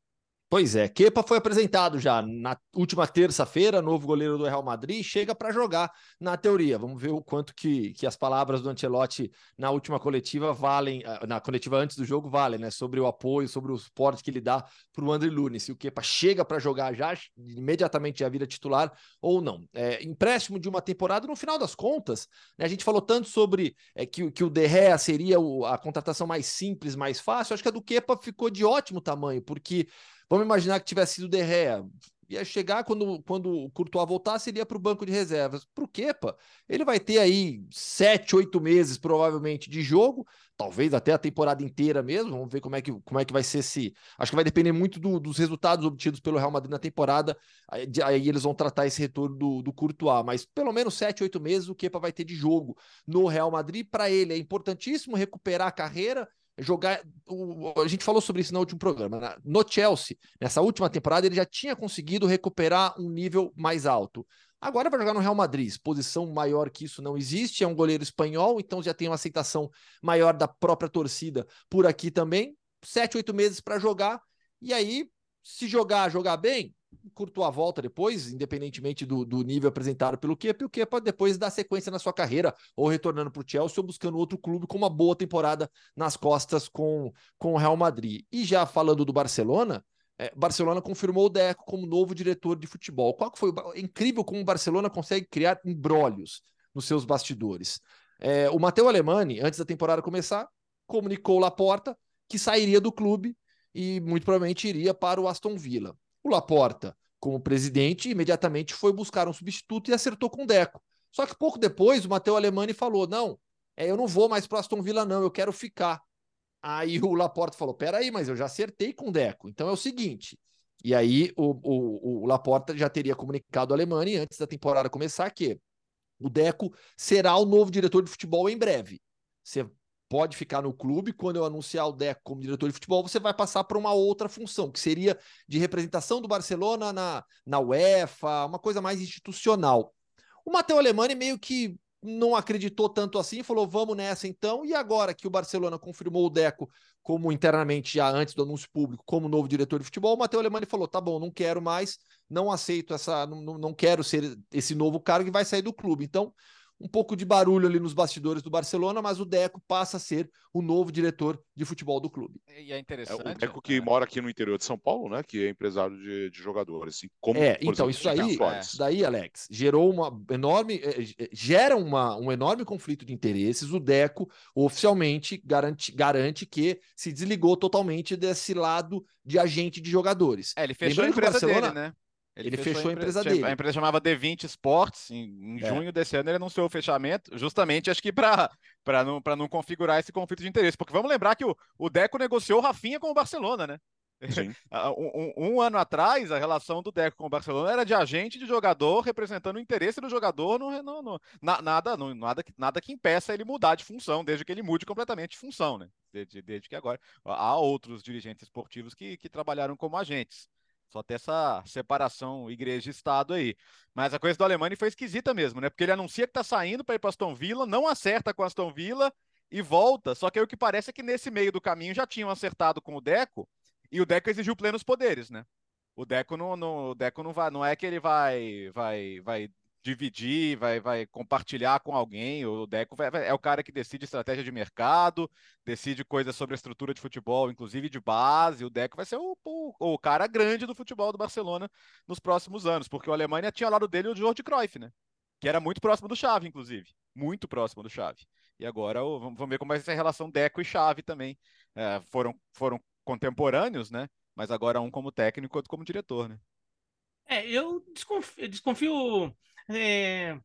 Pois é, Kepa foi apresentado já na última terça-feira, novo goleiro do Real Madrid, chega para jogar na teoria. Vamos ver o quanto que, que as palavras do Ancelotti na última coletiva valem, ah, na coletiva antes do jogo valem, né? Sobre o apoio, sobre o suporte que ele dá para o André Lunes. Se o Kepa chega para jogar já, imediatamente já vira titular ou não. É, empréstimo de uma temporada, no final das contas, né, a gente falou tanto sobre é, que, que o De Gea seria o, a contratação mais simples, mais fácil. Acho que a do Kepa ficou de ótimo tamanho, porque Vamos imaginar que tivesse sido Derrea. Ia chegar quando, quando o Courtois voltasse, ele ia para o banco de reservas. Para o Kepa, ele vai ter aí sete, oito meses, provavelmente, de jogo, talvez até a temporada inteira mesmo. Vamos ver como é que, como é que vai ser se. Acho que vai depender muito do, dos resultados obtidos pelo Real Madrid na temporada. Aí, aí, eles vão tratar esse retorno do, do Courtois. Mas pelo menos sete, oito meses o Kepa vai ter de jogo no Real Madrid. Para ele é importantíssimo recuperar a carreira jogar. O, a gente falou sobre isso no último programa. Né? No Chelsea, nessa última temporada, ele já tinha conseguido recuperar um nível mais alto. Agora vai jogar no Real Madrid, posição maior que isso não existe, é um goleiro espanhol, então já tem uma aceitação maior da própria torcida por aqui também. Sete, oito meses para jogar, e aí, se jogar, jogar bem, curtou a volta depois, independentemente do, do nível apresentado pelo Kepa, e o Kepa depois dar sequência na sua carreira, ou retornando para o Chelsea, ou buscando outro clube com uma boa temporada nas costas com, com o Real Madrid. E já falando do Barcelona, é, Barcelona confirmou o Deco como novo diretor de futebol. Qual que foi? É incrível como o Barcelona consegue criar embrólios nos seus bastidores. É, o Matteo Alemani, antes da temporada começar, comunicou Laporta que sairia do clube e muito provavelmente iria para o Aston Villa. O Laporta, como presidente, imediatamente foi buscar um substituto e acertou com o Deco. Só que pouco depois o Matheus Alemani falou: não, é, eu não vou mais para Aston Villa, não, eu quero ficar. Aí o Laporta falou: peraí, mas eu já acertei com o Deco. Então é o seguinte. E aí o, o, o Laporta já teria comunicado ao Alemani antes da temporada começar que o Deco será o novo diretor de futebol em breve. Você pode ficar no clube. Quando eu anunciar o Deco como diretor de futebol, você vai passar para uma outra função, que seria de representação do Barcelona na, na UEFA, uma coisa mais institucional. O Matheus Alemani meio que não acreditou tanto assim, falou: vamos nessa então. E agora que o Barcelona confirmou o Deco como internamente, já antes do anúncio público, como novo diretor de futebol, o Matheus Alemani falou: tá bom, não quero mais, não aceito essa, não, não quero ser esse novo cargo e vai sair do clube. Então, um pouco de barulho ali nos bastidores do Barcelona, mas o Deco passa a ser o novo diretor de futebol do clube. E é interessante. É o Deco que é. mora aqui no interior de São Paulo, né? Que é empresário de, de jogadores. Assim, como, é, então exemplo, isso aí, é. isso daí, Alex, gerou uma enorme, é, gera uma, um enorme conflito de interesses. O Deco oficialmente garante, garante que se desligou totalmente desse lado de agente de jogadores. É, ele fechou Lembrando a empresa Barcelona, dele, né? Ele, ele fechou, fechou, a empresa, dele. A empresa chamava D20 Sports. Em, em é. junho desse ano ele anunciou o fechamento, justamente acho que para não, não configurar esse conflito de interesse. Porque vamos lembrar que o, o Deco negociou o Rafinha com o Barcelona, né? um, um, um, ano atrás, a relação do Deco com o Barcelona era de agente de jogador representando o interesse do jogador, no, no, no na, nada, no, nada, nada que impeça ele mudar de função, desde que ele mude completamente de função, né? Desde, desde que agora há outros dirigentes esportivos que, que trabalharam como agentes. Só tem essa separação igreja-estado aí. Mas a coisa do Alemani foi esquisita mesmo, né? Porque ele anuncia que tá saindo para ir para Aston Villa, não acerta com Aston Villa e volta. Só que aí o que parece é que nesse meio do caminho já tinham acertado com o Deco e o Deco exigiu plenos poderes, né? O Deco não, não, o Deco não vai, não é que ele vai, vai, vai dividir, vai, vai compartilhar com alguém. O Deco vai, é o cara que decide estratégia de mercado, decide coisas sobre a estrutura de futebol, inclusive de base. O Deco vai ser o, o, o cara grande do futebol do Barcelona nos próximos anos, porque o Alemanha tinha ao lado dele o Jorge Cruyff, né? Que era muito próximo do Xavi, inclusive. Muito próximo do Xavi. E agora vamos ver como vai ser a relação Deco e Xavi também. É, foram, foram contemporâneos, né? Mas agora um como técnico, outro como diretor, né? É, eu desconfio, desconfio é...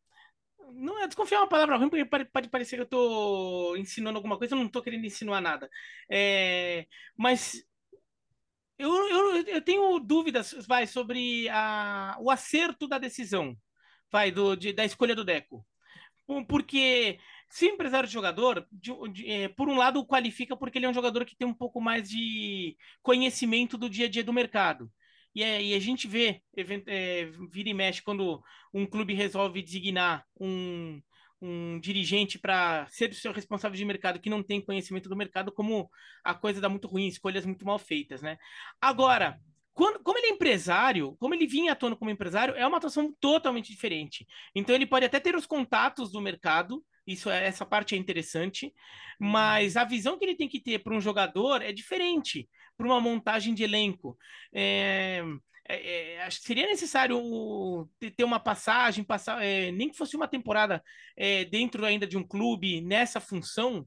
Não é desconfiar é uma palavra ruim, porque pode parecer que eu estou ensinando alguma coisa, eu não estou querendo ensinar nada. É... Mas eu, eu, eu, tenho dúvidas vai, sobre a, o acerto da decisão vai, do, de, da escolha do Deco. Porque se o empresário de jogador, de, de, é, por um lado, o qualifica porque ele é um jogador que tem um pouco mais de conhecimento do dia a dia do mercado. E, é, e a gente vê, é, vira e mexe, quando um clube resolve designar um, um dirigente para ser o seu responsável de mercado que não tem conhecimento do mercado, como a coisa dá muito ruim, escolhas muito mal feitas, né? Agora, quando, como ele é empresário, como ele vinha atuando como empresário, é uma atuação totalmente diferente. Então ele pode até ter os contatos do mercado, isso é, essa parte é interessante, mas a visão que ele tem que ter para um jogador é diferente para uma montagem de elenco. É, é, é, acho que seria necessário ter uma passagem, passar, é, nem que fosse uma temporada é, dentro ainda de um clube nessa função,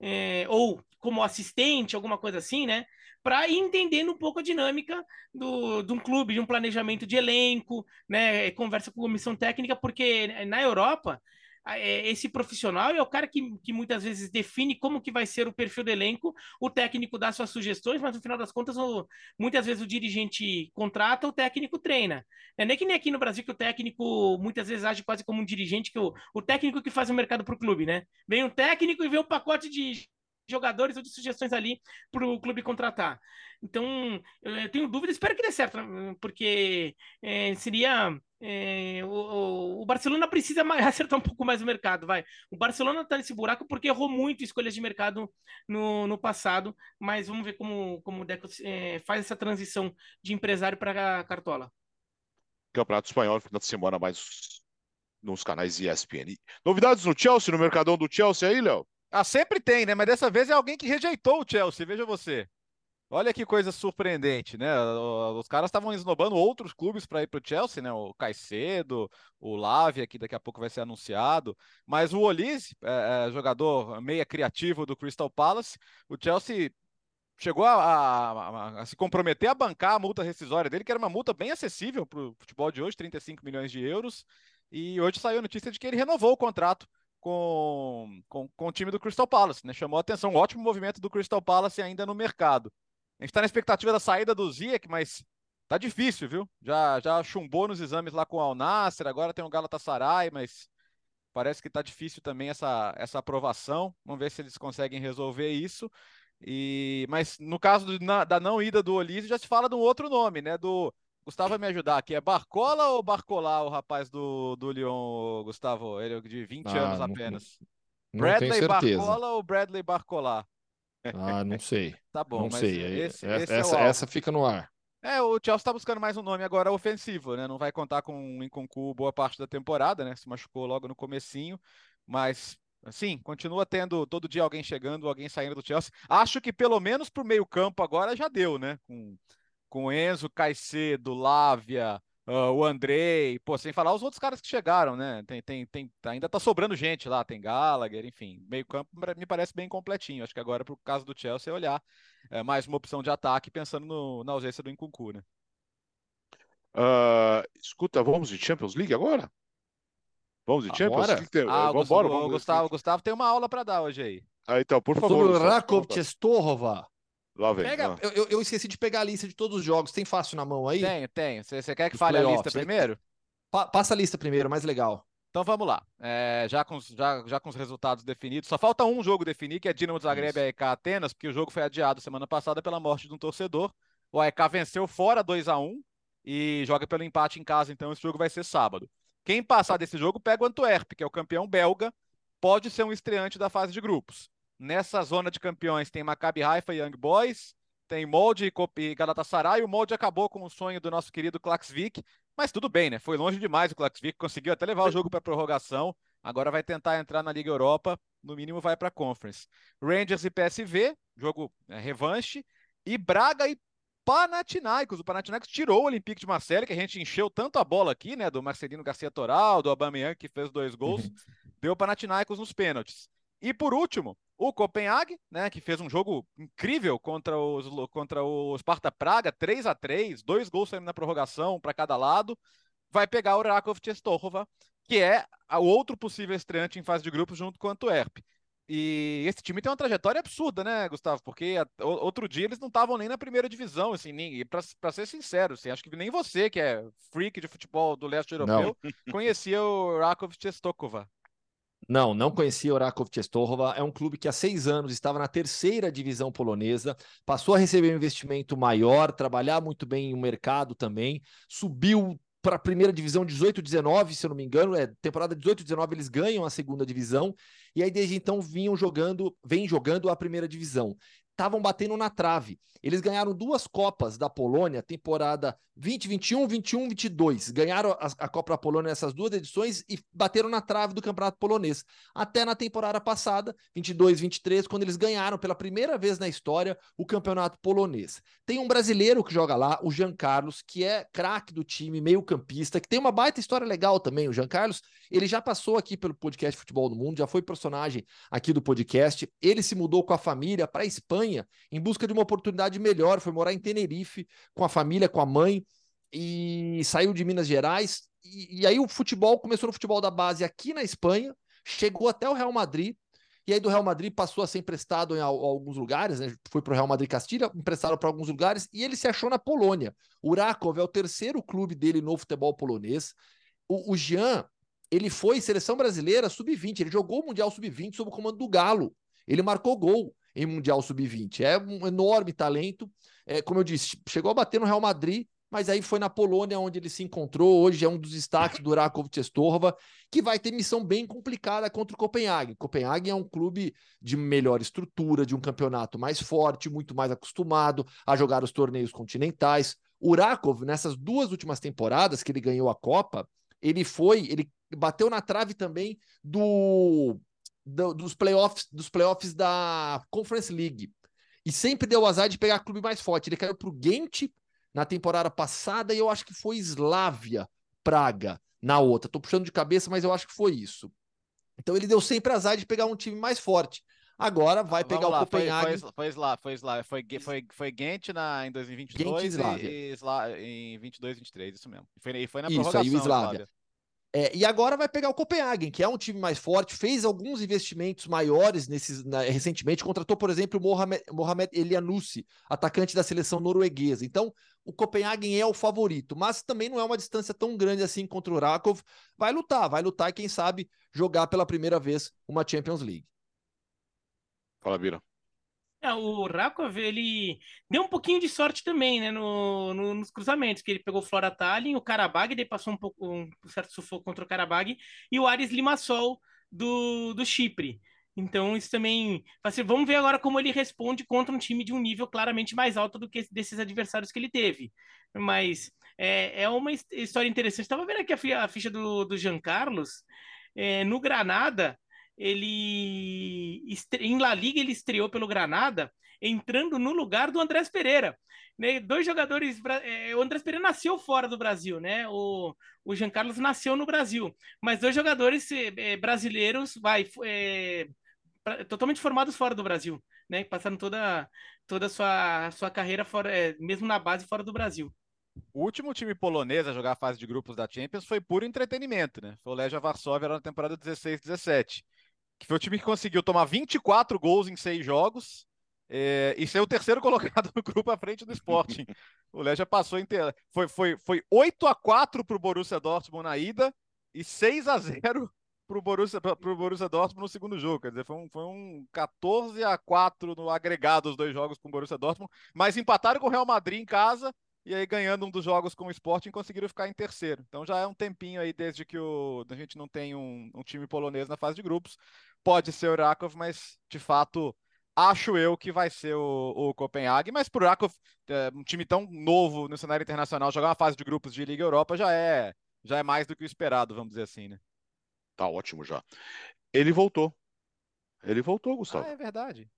é, ou como assistente, alguma coisa assim, né? Para ir entendendo um pouco a dinâmica do, de um clube, de um planejamento de elenco, né? Conversa com a comissão técnica, porque na Europa esse profissional é o cara que, que muitas vezes define como que vai ser o perfil do elenco, o técnico dá suas sugestões, mas no final das contas, o, muitas vezes o dirigente contrata, o técnico treina. É nem que nem aqui no Brasil que o técnico muitas vezes age quase como um dirigente, que o, o técnico que faz o mercado para o clube, né? Vem um técnico e vê um pacote de jogadores ou de sugestões ali para o clube contratar. Então, eu tenho dúvida, espero que dê certo, né? porque é, seria. É, o, o, Barcelona precisa acertar um pouco mais o mercado, vai. O Barcelona está nesse buraco porque errou muito escolhas de mercado no, no passado, mas vamos ver como, como o Deco é, faz essa transição de empresário para cartola. Campeonato Espanhol, final de semana, mais nos canais ESPN. Novidades no Chelsea, no mercadão do Chelsea aí, Léo? Ah, sempre tem, né? Mas dessa vez é alguém que rejeitou o Chelsea, veja você. Olha que coisa surpreendente, né? Os caras estavam esnobando outros clubes para ir para o Chelsea, né? O Caicedo, o Lavia, que daqui a pouco vai ser anunciado. Mas o Olise, é, é, jogador meia criativo do Crystal Palace, o Chelsea chegou a, a, a, se comprometer a bancar a multa rescisória dele, que era uma multa bem acessível para o futebol de hoje, 35 milhões de euros. E hoje saiu a notícia de que ele renovou o contrato com, com, com o time do Crystal Palace, né? Chamou a atenção, um ótimo movimento do Crystal Palace ainda no mercado. A gente está na expectativa da saída do Ziyech, mas tá difícil, viu? Já, já chumbou nos exames lá com o Al Nasser, agora tem o Galatasaray, mas parece que tá difícil também essa, essa aprovação. Vamos ver se eles conseguem resolver isso. E, mas no caso do, na, da não ida do Olise, já se fala de um outro nome, né? Do Gustavo vai me ajudar aqui. É Barcola ou Barcola, o rapaz do, do Lyon, Gustavo? Ele é de 20 ah, anos apenas. Não, Bradley Barcola ou Bradley Barcola? Ah, não sei. tá bom, não sei. Esse, essa, esse essa, é essa, fica no ar. É, o Chelsea está buscando mais um nome agora ofensivo, né? Não vai contar com o Inconcu boa parte da temporada, né? Se machucou logo no comecinho, mas Sim, continua tendo todo dia alguém chegando, alguém saindo do Chelsea. Acho que pelo menos para o meio campo agora já deu, né? Com com Enzo, Caicedo, Lávia, uh, o Andrei, pô, sem falar os outros caras que chegaram, né? Tem, tem, tem, ainda tá sobrando gente lá, tem Gallagher, enfim, meio campo me parece bem completinho. Acho que agora, pro caso do Chelsea, é olhar é, mais uma opção de ataque pensando no, na ausência do Incuncu, né? Uh, escuta, vamos de Champions League agora? Vamos de Champions League? Ah, vamos embora, vamos Gustavo, Gustavo tem uma aula para dar hoje aí. Ah, então, por favor. Sobre o Rakov Cestorova. Lá vem. Pega, eu, eu, eu, esqueci de pegar a lista de todos os jogos. Tem fácil na mão aí? Tenho, tenho. Você quer que fale a lista primeiro? Pa, passa a lista primeiro, mais legal. Então vamos lá. É, já, com, já, já com os resultados definidos, só falta um jogo definir, que é Dinamo Zagreb e AEK Atenas, porque o jogo foi adiado semana passada pela morte de um torcedor. O AEK venceu fora 2 a 1 e joga pelo empate em casa, então esse jogo vai ser sábado. Quem passar desse jogo pega o Antwerp, que é o campeão belga, pode ser um estreante da fase de grupos. Nessa zona de campeões tem Maccabi Haifa e Young Boys, tem Molde e Galatasaray. O Molde acabou com o sonho do nosso querido Klaxvik, mas tudo bem, né? Foi longe demais o Klaxvik, conseguiu até levar o jogo para prorrogação. Agora vai tentar entrar na Liga Europa, no mínimo vai para a Conference. Rangers e PSV, jogo é, revanche. E Braga e Panathinaikos. O Panathinaikos tirou o Olympique de Marseille, que a gente encheu tanto a bola aqui, né? Do Marcelino Garcia Toral, do Aubameyang, que fez dois gols. Deu o Panathinaikos nos pênaltis. E por último, o Copenhague, né, que fez um jogo incrível contra os contra o Sparta Praga, 3 a 3 dois gols saindo na prorrogação para cada lado, vai pegar o Rakov Czestochowa, que é o outro possível estreante em fase de grupos junto com o Antwerp. E esse time tem uma trajetória absurda, né, Gustavo? Porque outro dia eles não estavam nem na primeira divisão, assim, nem, para ser sincero, assim, acho que nem você, que é freak de futebol do leste europeu, conhecia o Rakov Czestochowa. Não, não conhecia o Rakov Czestochowa. É um clube que há seis anos estava na terceira divisão polonesa, passou a receber um investimento maior, trabalhar muito bem no mercado também, subiu para a primeira divisão 18-19, se eu não me engano, é temporada 18-19 eles ganham a segunda divisão e aí desde então vinham jogando, vem jogando a primeira divisão estavam batendo na trave. Eles ganharam duas Copas da Polônia, temporada 2021, 21, 22. Ganharam a, a Copa da Polônia nessas duas edições e bateram na trave do Campeonato Polonês. Até na temporada passada, 22, 23, quando eles ganharam pela primeira vez na história o Campeonato Polonês. Tem um brasileiro que joga lá, o Jean Carlos, que é craque do time, meio-campista, que tem uma baita história legal também. O Jean Carlos, ele já passou aqui pelo podcast Futebol do Mundo, já foi personagem aqui do podcast. Ele se mudou com a família para Espanha Espanha em busca de uma oportunidade melhor, foi morar em Tenerife com a família, com a mãe e saiu de Minas Gerais. E, e aí o futebol começou no futebol da base aqui na Espanha, chegou até o Real Madrid. E aí do Real Madrid passou a ser emprestado em alguns lugares, né? foi para o Real Madrid Castilha, emprestado para alguns lugares, e ele se achou na Polônia. O Rakov é o terceiro clube dele no futebol polonês. O, o Jean, ele foi seleção brasileira sub-20, ele jogou o Mundial sub-20 sob o comando do Galo. Ele marcou gol em Mundial Sub-20. É um enorme talento. É, como eu disse, chegou a bater no Real Madrid, mas aí foi na Polônia onde ele se encontrou. Hoje é um dos destaques do Rakov Czestochowa, que vai ter missão bem complicada contra o Copenhague. Copenhague é um clube de melhor estrutura, de um campeonato mais forte, muito mais acostumado a jogar os torneios continentais. O Rakov, nessas duas últimas temporadas que ele ganhou a Copa, ele foi, ele bateu na trave também do do, dos playoffs dos playoffs da Conference League. E sempre deu azar de pegar clube mais forte. Ele caiu para o Gent na temporada passada e eu acho que foi Slavia Praga na outra. Tô puxando de cabeça, mas eu acho que foi isso. Então ele deu sempre azar de pegar um time mais forte. Agora vai pegar lá, o Copenhague. Foi, foi, foi, foi, foi, foi, foi, foi Gent na, em 2022 Gent e, e, em 22, 23, isso mesmo. Foi, foi na isso, aí o. Slavia. É, e agora vai pegar o Copenhagen, que é um time mais forte, fez alguns investimentos maiores nesses, na, recentemente, contratou, por exemplo, o Mohamed, Mohamed Elianussi, atacante da seleção norueguesa. Então, o Copenhagen é o favorito, mas também não é uma distância tão grande assim contra o Rakov. Vai lutar, vai lutar e quem sabe jogar pela primeira vez uma Champions League. Fala, Bira. É, o Rakov, ele deu um pouquinho de sorte também, né, no, no, nos cruzamentos, que ele pegou o Flora Tallinn, o Karabag, daí passou um pouco um certo sufoco contra o Karabag, e o Ares Limassol do, do Chipre. Então, isso também. Vamos ver agora como ele responde contra um time de um nível claramente mais alto do que desses adversários que ele teve. Mas é, é uma história interessante. Estava vendo aqui a, ficha do, do Jean Carlos. É, no Granada, ele em La Liga ele estreou pelo Granada, entrando no lugar do Andrés Pereira. Né? Dois jogadores. É, o Andrés Pereira nasceu fora do Brasil, né? O, o Jean Carlos nasceu no Brasil, mas dois jogadores é, brasileiros, vai, é, totalmente formados fora do Brasil, né? Passando toda toda a sua, sua carreira fora, é, mesmo na base fora do Brasil. O último time polonês a jogar a fase de grupos da Champions foi puro entretenimento, né? Foi o Legia Varsóvia na temporada 16-17 que foi o time que conseguiu tomar 24 gols em seis jogos é, e ser o terceiro colocado no grupo à frente do Sporting. o Léo já passou. Foi, foi, foi 8 a 4 para o Borussia Dortmund na ida e 6 a 0 para o Borussia, Borussia Dortmund no segundo jogo. Quer dizer, foi um, foi um 14 a 4 no agregado os dois jogos com o Borussia Dortmund, mas empataram com o Real Madrid em casa e aí ganhando um dos jogos com o Sporting conseguiram ficar em terceiro. Então já é um tempinho aí desde que o, a gente não tem um, um time polonês na fase de grupos. Pode ser o Rakov, mas de fato acho eu que vai ser o, o Copenhague, mas por Rakov, é, um time tão novo no cenário internacional, jogar uma fase de grupos de Liga Europa já é, já é mais do que o esperado, vamos dizer assim, né? Tá ótimo já. Ele voltou. Ele voltou, Gustavo. Ah, é verdade.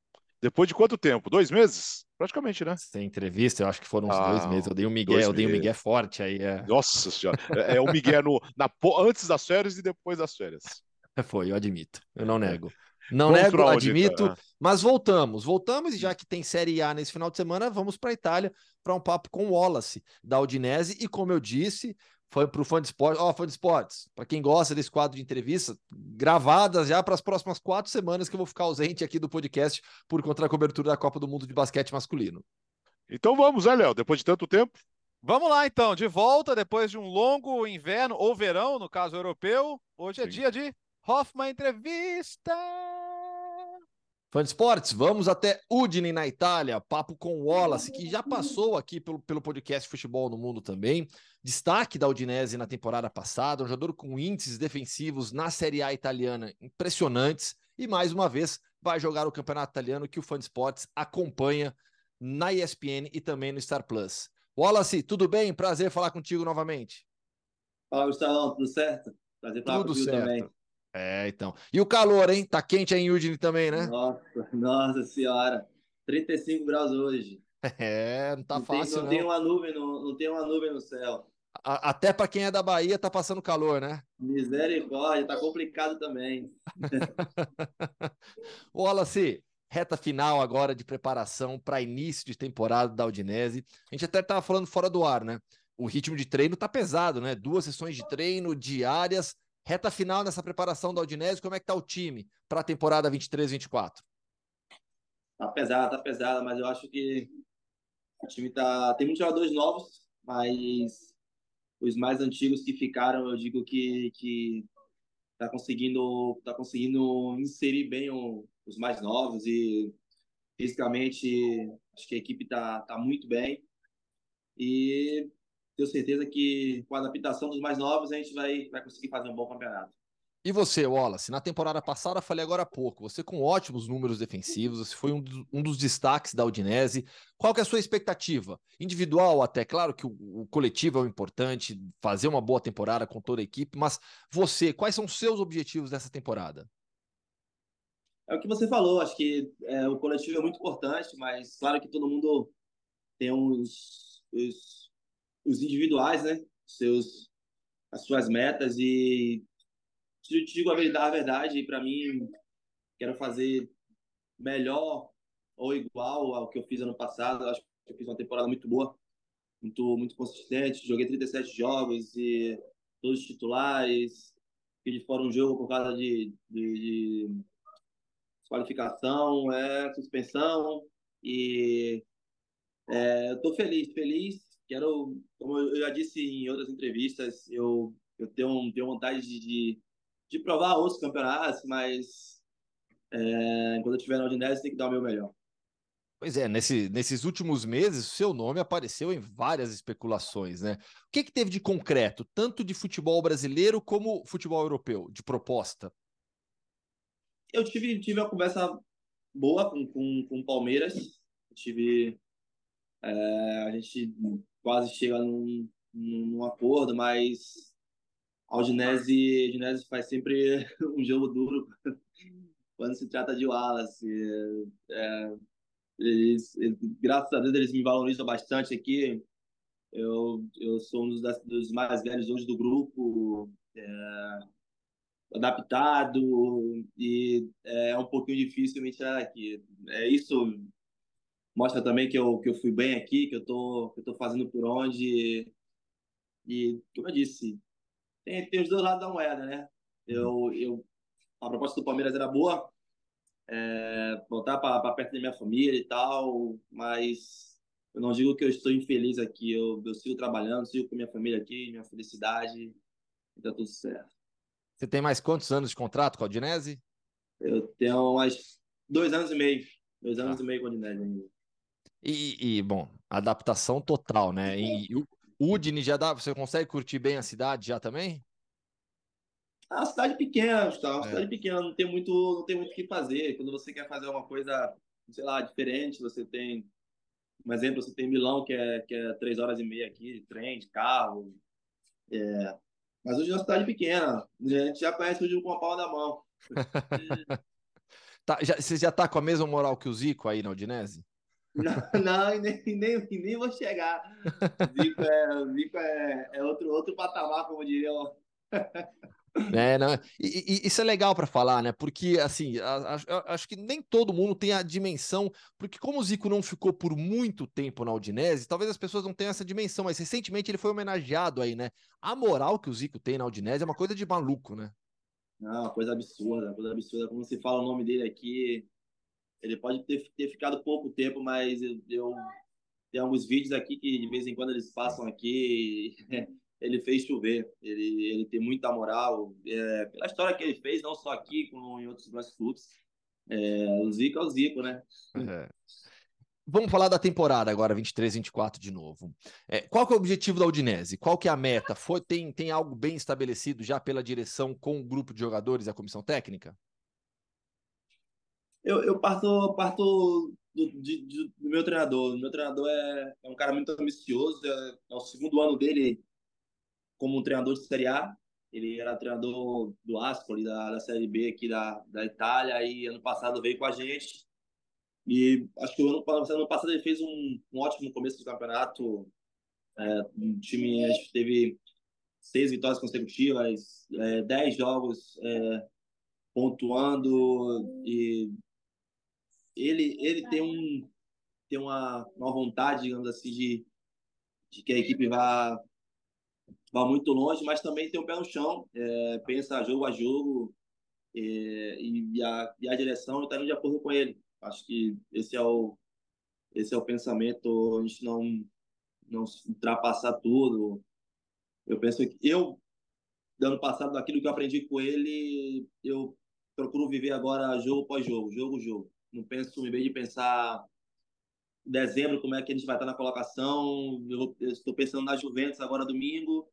Depois de quanto tempo? Dois meses? Praticamente, né? Sem entrevista, eu acho que foram uns ah, dois meses. Eu dei um Miguel, eu dei um Miguel forte aí. É. Nossa senhora. É, é o Miguel no, na, antes das férias e depois das férias. Foi, eu admito. Eu não nego. Não vamos nego, admito. Mas voltamos. Voltamos e já que tem Série A nesse final de semana, vamos para a Itália para um papo com o Wallace, da Udinese. E como eu disse, foi para o fã de esportes. Ó, oh, fã de esportes, para quem gosta desse quadro de entrevista, gravadas já para as próximas quatro semanas que eu vou ficar ausente aqui do podcast por conta da cobertura da Copa do Mundo de Basquete Masculino. Então vamos, né, Léo? Depois de tanto tempo. Vamos lá, então, de volta depois de um longo inverno ou verão, no caso europeu. Hoje é Sim. dia de Hoffman Entrevista. Fã de esportes, vamos até Udine, na Itália. Papo com Wallace, que já passou aqui pelo, pelo podcast Futebol no Mundo também. Destaque da Udinese na temporada passada, um jogador com índices defensivos na Série A italiana impressionantes. E mais uma vez vai jogar o campeonato italiano que o Fã de Esportes acompanha na ESPN e também no Star Plus. Wallace, tudo bem? Prazer falar contigo novamente. Fala, Gustavo, tudo certo? Prazer falar tudo contigo certo. também. É, então. E o calor, hein? Tá quente aí em Udine também, né? Nossa, nossa senhora. 35 graus hoje. É, não tá não fácil, tem, não. Não tem uma nuvem no, não tem uma nuvem no céu. A, até para quem é da Bahia tá passando calor, né? Misericórdia, tá complicado também. Wallace, reta final agora de preparação para início de temporada da Udinese. A gente até tava falando fora do ar, né? O ritmo de treino tá pesado, né? Duas sessões de treino diárias Reta final nessa preparação da Udinese, como é que tá o time para a temporada 23-24? Tá pesada, tá pesada, mas eu acho que o time tá. Tem muitos jogadores novos, mas os mais antigos que ficaram, eu digo que, que tá conseguindo, tá conseguindo inserir bem o, os mais novos e fisicamente acho que a equipe tá, tá muito bem. E tenho certeza que com a adaptação dos mais novos a gente vai, vai conseguir fazer um bom campeonato. E você, Wallace? Na temporada passada, falei agora há pouco, você com ótimos números defensivos, você foi um, do, um dos destaques da Udinese. Qual que é a sua expectativa? Individual até, claro que o, o, coletivo é o importante, fazer uma boa temporada com toda a equipe, mas você, quais são os seus objetivos dessa temporada? É o que você falou, acho que é, o coletivo é muito importante, mas claro que todo mundo tem uns, uns os individuais, né? Seus, as suas metas e te, digo a verdade, para mim quero fazer melhor ou igual ao que eu fiz ano passado. Acho que eu fiz uma temporada muito boa, muito muito consistente. Joguei 37 jogos e todos os titulares. De fora um jogo por causa de, de, de qualificação, é, suspensão e é, eu tô feliz, feliz quero, como eu já disse em outras entrevistas, eu, eu tenho, tenho vontade de, de, provar outros campeonatos, mas é, quando eu estiver na Udinese tem que dar o meu melhor. Pois é, nesse, nesses últimos meses, o seu nome apareceu em várias especulações, né? O que, que teve de concreto, tanto de futebol brasileiro como futebol europeu, de proposta? Eu tive, tive uma conversa boa com, com, com o Palmeiras, tive é, a gente quase chega num, num acordo, mas a Udinese, a faz sempre um jogo duro quando se trata de Wallace. É, eles, eles, graças a Deus eles me valorizam bastante aqui. Eu, eu sou um dos, dos mais velhos hoje do grupo, é, adaptado e é um pouquinho difícil me tirar aqui. É isso mostra também que eu, que eu fui bem aqui, que eu tô, que eu tô fazendo por onde. E, como eu disse, tem, tem os dois lados da moeda, né? Eu, eu, a proposta do Palmeiras era boa, é, voltar para perto da minha família e tal, mas eu não digo que eu estou infeliz aqui, eu, eu sigo trabalhando, sigo com minha família aqui, minha felicidade, e tá tudo certo. Você tem mais quantos anos de contrato com a Udinese? Eu tenho mais dois anos e meio, dois anos ah. e meio com a Udinese ainda. E, e, bom, adaptação total, né? E o Udine já dá, você consegue curtir bem a cidade já também? É uma cidade pequena, tá? Uma é. cidade pequena, não tem muito, não tem muito o que fazer. Quando você quer fazer uma coisa sei lá, diferente. Você tem, um exemplo, você tem Milão, que é, que é três horas e meia aqui, de trem, de carro. É, mas hoje é uma cidade pequena, a gente já conhece o Gil com a palma da mão. tá, já, você já tá com a mesma moral que o Zico aí na Udinese? Não, não nem, nem, nem vou chegar. Zico é, Zico é, é outro, outro patamar, como diria É, não, e, e, isso é legal para falar, né? Porque, assim, a, a, acho que nem todo mundo tem a dimensão, porque como o Zico não ficou por muito tempo na Udinese, talvez as pessoas não tenham essa dimensão, mas recentemente ele foi homenageado aí, né? A moral que o Zico tem na Udinese é uma coisa de maluco, né? Não, coisa absurda, coisa absurda. Como se fala o nome dele aqui, ele pode ter, ter ficado pouco tempo, mas eu, eu tem alguns vídeos aqui que de vez em quando eles passam aqui ele fez chover. Ele, ele tem muita moral é, pela história que ele fez, não só aqui, como em outros grandes clubes. É, o Zico é o Zico, né? É. Vamos falar da temporada agora, 23, 24 de novo. É, qual que é o objetivo da Udinese? Qual que é a meta? Foi, tem, tem algo bem estabelecido já pela direção com o grupo de jogadores e a comissão técnica? Eu, eu parto, parto do, de, de, do meu treinador. O meu treinador é, é um cara muito ambicioso, é, é o segundo ano dele como um treinador de Série A. Ele era treinador do Ascoli, da, da Série B aqui da, da Itália, e ano passado veio com a gente. E acho que o ano, ano passado ele fez um, um ótimo começo do campeonato. É, um time, teve seis vitórias consecutivas, é, dez jogos é, pontuando e ele ele tem um tem uma, uma vontade digamos assim de, de que a equipe vá vai muito longe, mas também tem o um pé no chão, é, pensa jogo a jogo é, e, a, e a direção está indo de acordo com ele. Acho que esse é o esse é o pensamento, a gente não não ultrapassar tudo. Eu penso que eu ano passado daquilo que eu aprendi com ele, eu procuro viver agora jogo após jogo, jogo jogo. Não penso em vez de pensar dezembro como é que a gente vai estar na colocação, eu, estou pensando na Juventus agora domingo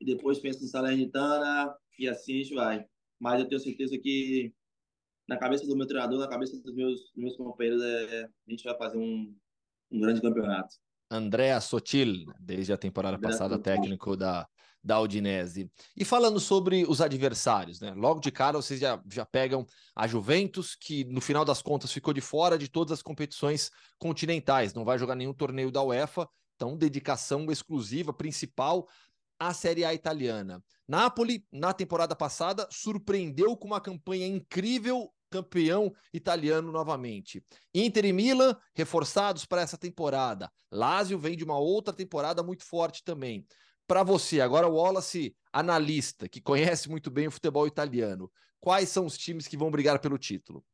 e depois penso no Salernitana e assim a gente vai. Mas eu tenho certeza que na cabeça do meu treinador, na cabeça dos meus, dos meus companheiros, é, a gente vai fazer um, um grande campeonato. Andréa Sotil, desde a temporada André passada, Sotil. técnico da, da Udinese. E falando sobre os adversários, né? Logo de cara vocês já, já pegam a Juventus, que no final das contas ficou de fora de todas as competições continentais, não vai jogar nenhum torneio da UEFA, então dedicação exclusiva, principal a Série A italiana. Napoli, na temporada passada, surpreendeu com uma campanha incrível, campeão italiano novamente. Inter e Milan, reforçados para essa temporada. Lazio vem de uma outra temporada muito forte também. Para você, agora o Wallace, analista, que conhece muito bem o futebol italiano, quais são os times que vão brigar pelo título?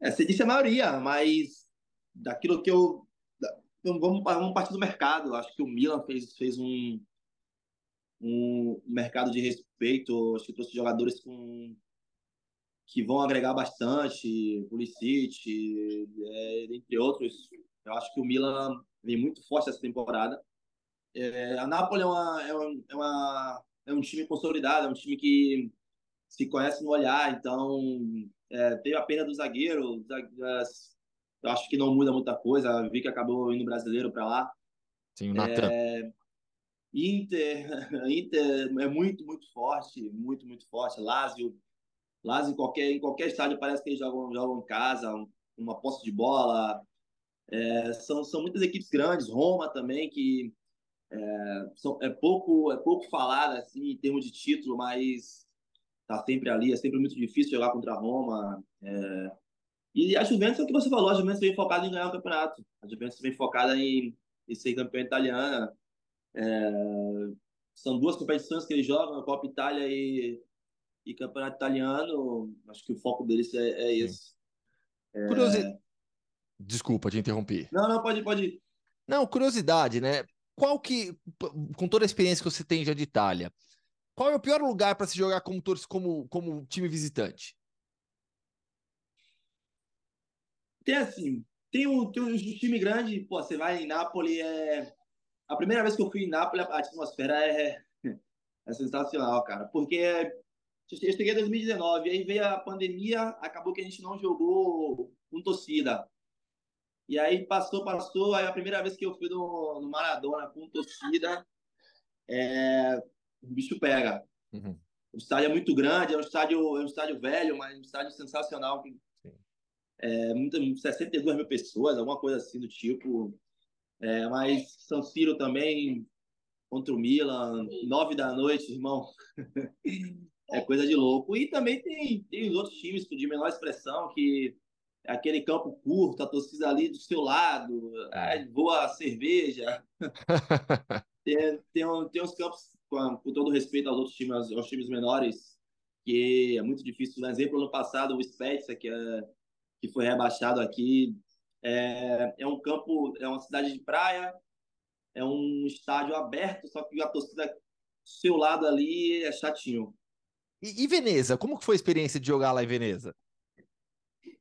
Você disse a maioria, mas daquilo que eu vamos, vamos partir do mercado. Acho que o Milan fez, fez um, um mercado de respeito. Acho que trouxe jogadores com, que vão agregar bastante, Pulisic, é, entre outros. Eu acho que o Milan vem muito forte essa temporada. É, a Napoli é, uma, é, uma, é, uma, é um time consolidado, é um time que se conhece no olhar, então é, teve a pena do zagueiro, eu acho que não muda muita coisa. Vi que acabou indo brasileiro para lá. Sim, o Natan. É... Inter, Inter é muito, muito forte, muito, muito forte. Lazio, Lazio em qualquer, em qualquer estádio parece que eles jogam, jogam em casa, uma posse de bola. É, são, são muitas equipes grandes. Roma também, que é, são, é, pouco, é pouco falada assim, em termos de título, mas tá sempre ali. É sempre muito difícil jogar contra a Roma. É, e a Juventus é o que você falou, a Juventus vem focada em ganhar o campeonato. A Juventus vem focada em, em ser campeã italiana. É, são duas competições que eles jogam, a Copa Itália e, e Campeonato Italiano. Acho que o foco deles é, é esse. É... Curiosidade. Desculpa te interromper. Não, não, pode, pode. Não, curiosidade, né? Qual que, com toda a experiência que você tem já de Itália, qual é o pior lugar para se jogar como, como, como time visitante? Tem assim, tem um, tem um time grande, pô, você vai em Nápoles, é... A primeira vez que eu fui em Nápoles, a atmosfera é, é sensacional, cara, porque Eu cheguei em 2019, aí veio a pandemia, acabou que a gente não jogou com torcida. E aí passou, passou, aí a primeira vez que eu fui no, no Maradona com torcida, é, o bicho pega. Uhum. O estádio é muito grande, é um estádio, é um estádio velho, mas um estádio sensacional. É, muita, 62 mil pessoas, alguma coisa assim do tipo. É, mas São Ciro também, contra o Milan, nove da noite, irmão. é coisa de louco. E também tem, tem os outros times de menor expressão, que aquele campo curto, a torcida ali do seu lado, é, voa a cerveja. tem, tem, tem uns campos, com, com, todo respeito aos outros times, aos times menores, que é muito difícil. Um exemplo, ano passado, o Spezia, que, é, que foi rebaixado aqui, é, é um campo, é uma cidade de praia, é um estádio aberto, só que a torcida do seu lado ali é chatinho. E, e Veneza, como que foi a experiência de jogar lá em Veneza?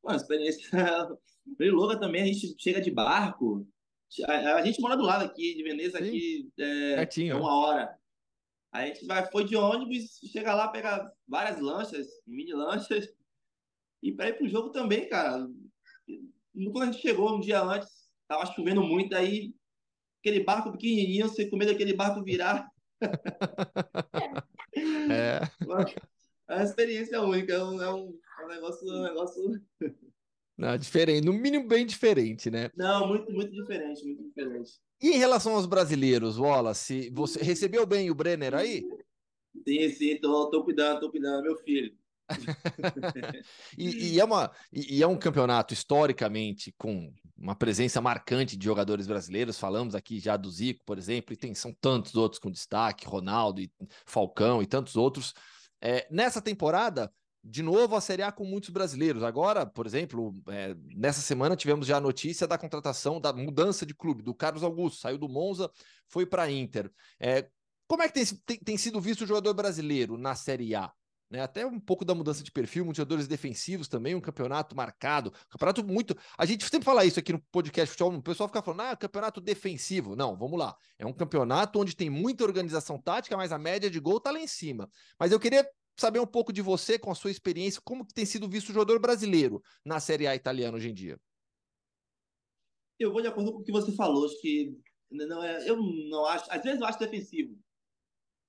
Uma experiência bem louca também, a gente chega de barco, a, a gente mora do lado aqui, de Veneza, Sim. aqui é, é uma hora. A gente vai, foi de ônibus, chega lá, pega várias lanchas, mini lanchas, e para ir pro jogo também, cara. Quando a gente chegou um dia antes, tava chovendo muito, aí aquele barco pequenininho, você com medo daquele barco virar. é. É uma experiência única, é um, é um, negócio. Um negócio... Não, diferente, no mínimo bem diferente, né? Não, muito, muito diferente, muito diferente. E em relação aos brasileiros, Wallace, você recebeu bem o Brenner aí? Sim, sim, tô, tô cuidando, tô cuidando, meu filho. e, e, é uma, e é um campeonato historicamente com uma presença marcante de jogadores brasileiros. Falamos aqui já do Zico, por exemplo, e tem, são tantos outros com destaque, Ronaldo e Falcão e tantos outros. É, nessa temporada, de novo a Série A com muitos brasileiros. Agora, por exemplo, é, nessa semana tivemos já a notícia da contratação, da mudança de clube, do Carlos Augusto, saiu do Monza, foi para a Inter. É, como é que tem, tem, tem, sido visto o jogador brasileiro na Série A? Né? Até um pouco da mudança de perfil, muitos jogadores defensivos também, um campeonato marcado, campeonato muito. A gente sempre fala isso aqui no podcast futebol, o pessoal fica falando, ah, campeonato defensivo. Não, vamos lá. É um campeonato onde tem muita organização tática, mas a média de gol tá lá em cima. Mas eu queria saber um pouco de você, com a sua experiência, como que tem sido visto o jogador brasileiro na Série A italiana hoje em dia. Eu vou de acordo com o que você falou, acho que não é, eu não acho, às vezes eu acho defensivo,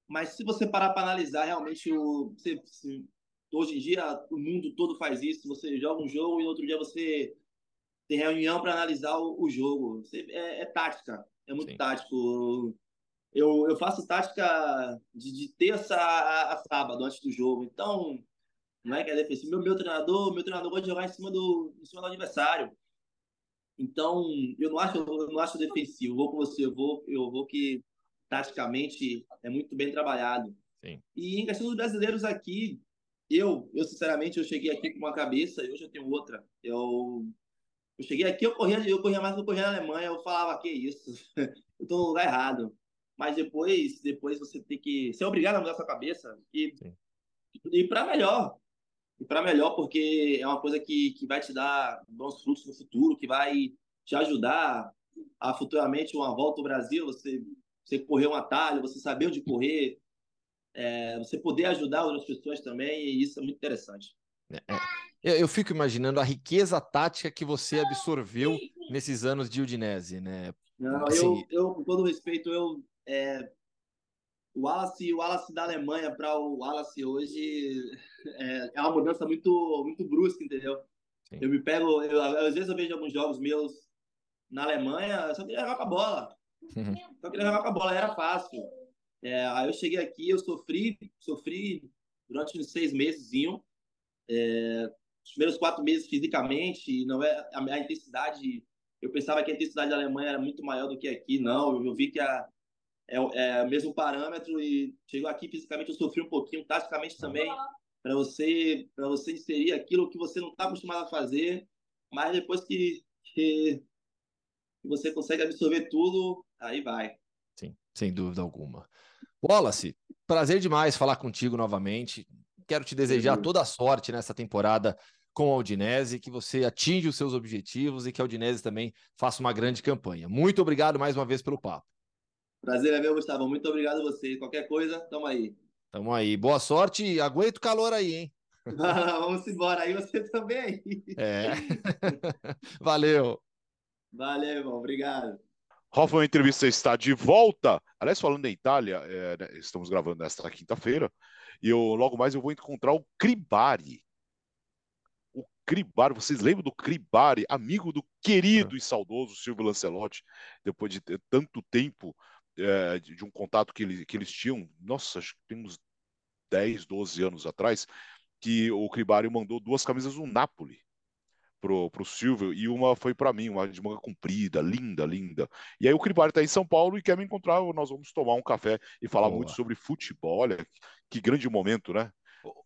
mas se você parar para analisar realmente o você, se, hoje em dia o mundo todo faz isso, você joga um jogo e no outro dia você tem reunião para analisar o, o jogo, você, é, é, tática, é muito Sim. tático eu, eu faço tática de, de terça a, a, sábado, antes do jogo. Então, não é que é defensivo. Meu, meu treinador, meu treinador gosta de jogar em cima do, em cima do adversário. Então, eu não acho, eu não acho defensivo. Eu vou com você, eu vou, eu vou que taticamente é muito bem trabalhado. Sim. E em questão dos brasileiros aqui, eu, eu sinceramente, eu cheguei aqui com uma cabeça e hoje eu tenho outra. Eu, eu cheguei aqui, eu corria, eu corria mais do que eu corria na Alemanha. Eu falava, que isso? eu tô no lugar errado mas depois, depois você tem que ser obrigado a mudar sua cabeça e, e para melhor. E para melhor, porque é uma coisa que, que vai te dar bons frutos no futuro, que vai te ajudar a futuramente uma volta ao Brasil, você, você correr um atalho, você saber onde correr, é, você poder ajudar outras pessoas também, e isso é muito interessante. É, é. Eu, eu, fico imaginando a riqueza tática que você absorveu nesses anos de Udinese, né? Não, assim... eu, eu, com todo respeito, eu é, o Wallace, o Wallace da Alemanha para o Wallace hoje é, é, uma mudança muito, muito brusca, entendeu? Sim. Eu me pego, eu, às vezes eu vejo alguns jogos meus na Alemanha, só queria jogar com a bola. Uhum. Só queria jogar com a bola, era fácil. É, aí eu cheguei aqui, eu sofri, sofri durante uns seis meses, é, os primeiros quatro meses fisicamente, não é a, a, intensidade. Eu pensava que a intensidade da Alemanha era muito maior do que aqui, não. Eu, eu vi que a, é, é o mesmo parâmetro e chegou aqui fisicamente eu sofri um pouquinho, taticamente também, para você para você inserir aquilo que você não está acostumado a fazer, mas depois que, que você consegue absorver tudo, aí vai. Sim, sem dúvida alguma. Wallace, prazer demais falar contigo novamente. Quero te desejar toda a sorte nessa temporada com a Udinese, que você atinja os seus objetivos e que a Udinese também faça uma grande campanha. Muito obrigado mais uma vez pelo papo. Prazer é meu, Gustavo. Muito obrigado a você. Qualquer coisa, tamo aí. Tamo aí. Boa sorte. Aguenta o calor aí, hein? Vamos embora aí, você também aí. É. Valeu. Valeu, irmão. Obrigado. Hoffman, a entrevista está de volta. Aliás, falando da Itália, é, né, estamos gravando nesta quinta-feira, e eu, logo mais eu vou encontrar o Cribari. O Cribari, vocês lembram do Cribari, amigo do querido e saudoso Silvio Lancelotti, depois de ter tanto tempo é, de, um contato que, ele, que eles tinham, nossa, acho que tem uns 10, 12 anos atrás, que o Cribari mandou duas camisas do Napoli pro, pro Silvio e uma foi para mim, uma de manga comprida, linda, linda. E aí o Cribari está em São Paulo e quer me encontrar, nós vamos tomar um café e falar Boa. muito sobre futebol. Olha, que grande momento, né?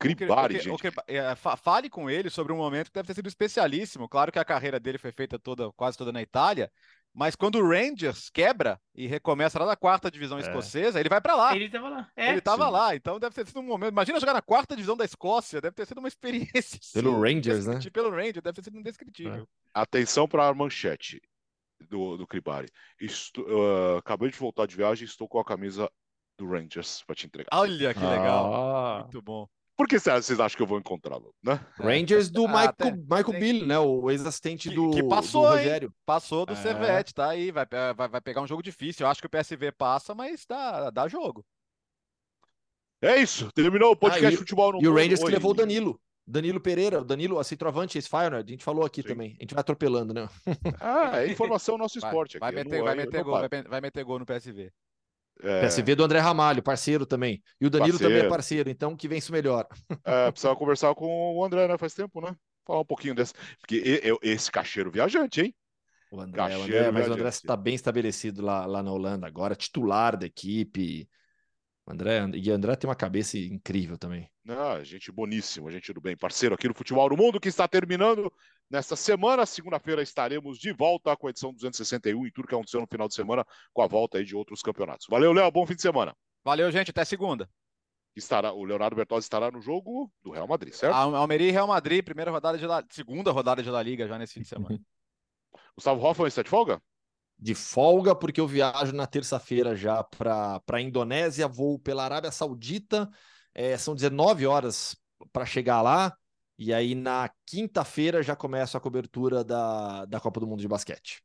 Cribari, o, o, gente. O, é, fale com ele sobre um momento que deve ter sido especialíssimo. Claro que a carreira dele foi feita toda, quase toda na Itália, mas quando o Rangers quebra e recomeça lá na quarta divisão é. escocesa, ele vai para lá. Ele estava lá. É. Ele estava lá, então deve ter sido um momento. Imagina jogar na quarta divisão da Escócia, deve ter sido uma experiência. Pelo assim, Rangers, né? Pelo Rangers, deve ter sido indescritível. É. Atenção para a manchete do, do Cribari. Estou, uh, acabei de voltar de viagem e estou com a camisa do Rangers para te entregar. Olha que legal. Ah. Muito bom. Por que vocês acham que eu vou encontrá-lo, né? Rangers do ah, Michael, tem, Michael tem... Billy, né? O ex-assistente do, que passou, do Rogério. Hein? Passou do é. Servete, tá aí. Vai, vai, vai pegar um jogo difícil. Eu acho que o PSV passa, mas dá, dá jogo. É isso. Terminou o podcast ah, e, futebol no E o Rangers que levou o Danilo. Danilo Pereira, o Danilo, a centroavante, ex-Feyenoord, a gente falou aqui Sim. também. A gente vai atropelando, né? Ah, é informação nosso esporte vai, aqui. Vai meter, vai, meter gol, vai, vai meter gol no PSV. É... PSV do André Ramalho, parceiro também. E o Danilo parceiro. também é parceiro, então que vence melhor. É, precisava conversar com o André, né? Faz tempo, né? Falar um pouquinho desse. Porque eu, esse cacheiro viajante, hein? O André, o André mas o André está bem estabelecido lá, lá na Holanda agora, titular da equipe. André, e André tem uma cabeça incrível também. Ah, gente boníssima, gente do bem. Parceiro aqui no Futebol do Mundo, que está terminando nesta semana. Segunda-feira estaremos de volta com a edição 261 e tudo que aconteceu no final de semana, com a volta aí de outros campeonatos. Valeu, Léo. Bom fim de semana. Valeu, gente. Até segunda. Estará, o Leonardo Bertozzi estará no jogo do Real Madrid, certo? Almeria e Real Madrid, primeira rodada de La... segunda rodada de La Liga já nesse fim de semana. Gustavo Hoffman está de folga? de folga, porque eu viajo na terça-feira já para a Indonésia, vou pela Arábia Saudita, é, são 19 horas para chegar lá, e aí na quinta-feira já começa a cobertura da, da Copa do Mundo de Basquete.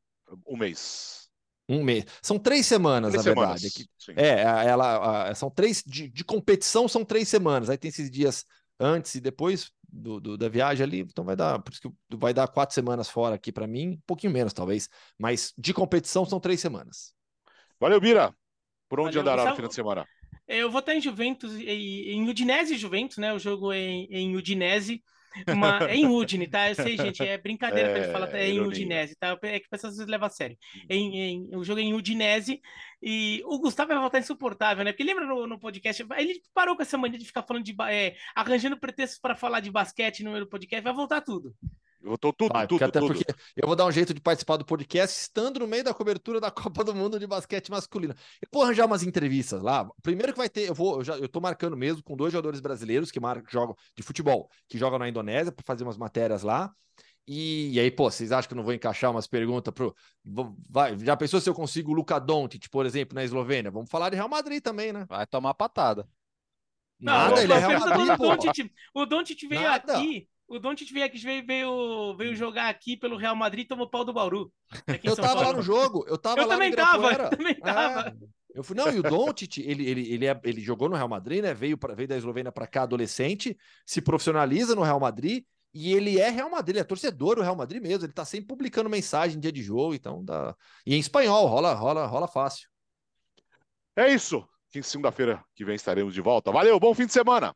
Um mês. Um mês. São três semanas, três na semanas, verdade. É, ela, são três de, de competição, são três semanas. Aí tem esses dias antes e depois do, do, da viagem ali, então vai dar, por isso que vai dar quatro semanas fora aqui para mim, um pouquinho menos talvez, mas de competição são três semanas. Valeu, Bira. Por onde Valeu, andará no final de semana? Eu vou estar em Juventus, em Udinese e Juventus, né? O jogo é em, em Udinese. Uma, é em Udine, tá? Eu sei, gente, é brincadeira é, pra gente falar, é em Udinese, tá? É que pessoas às vezes levam a sério. Em, em, o jogo é em Udinese e o Gustavo vai voltar insuportável, né? Porque lembra no, no podcast, ele parou com essa mania de ficar falando de. É, arranjando pretextos para falar de basquete no meu podcast, vai voltar tudo. Votou tudo, Vai, tudo, até tudo. porque eu vou dar um jeito de participar do podcast estando no meio da cobertura da Copa do Mundo de basquete masculino. Eu vou arranjar umas entrevistas lá. Primeiro que vai ter, eu vou, eu já eu tô marcando mesmo com dois jogadores brasileiros que marcam, jogam de futebol, que jogam na Indonésia para fazer umas matérias lá. E, e, aí, pô, vocês acham que eu não vou encaixar umas perguntas pro. Vai, já pensou se eu consigo o Luka Doncic, por exemplo, na Eslovênia? Vamos falar de Real Madrid também, né? Vai tomar patada. Nada, não, ele é Real Madrid, o Doncic veio Nada. aqui o Doncic veio veio, veio, veio jogar aqui pelo Real Madrid e tomou pau do Bauru. Eu tava Paulo. lá no jogo, eu tava eu lá também no tava, eu também tava. É. Eu fui, não, e o Doncic, ele, ele, ele, é, ele jogou no Real Madrid, né? Veio, pra, veio da Eslovênia para cá, adolescente, se profissionaliza no Real Madrid e ele é Real Madrid, ele é torcedor do Real Madrid mesmo. Ele tá sempre publicando mensagem dia de jogo, então dá. E em espanhol, rola, rola, rola fácil. É isso. Que segunda-feira que vem estaremos de volta. Valeu, bom fim de semana.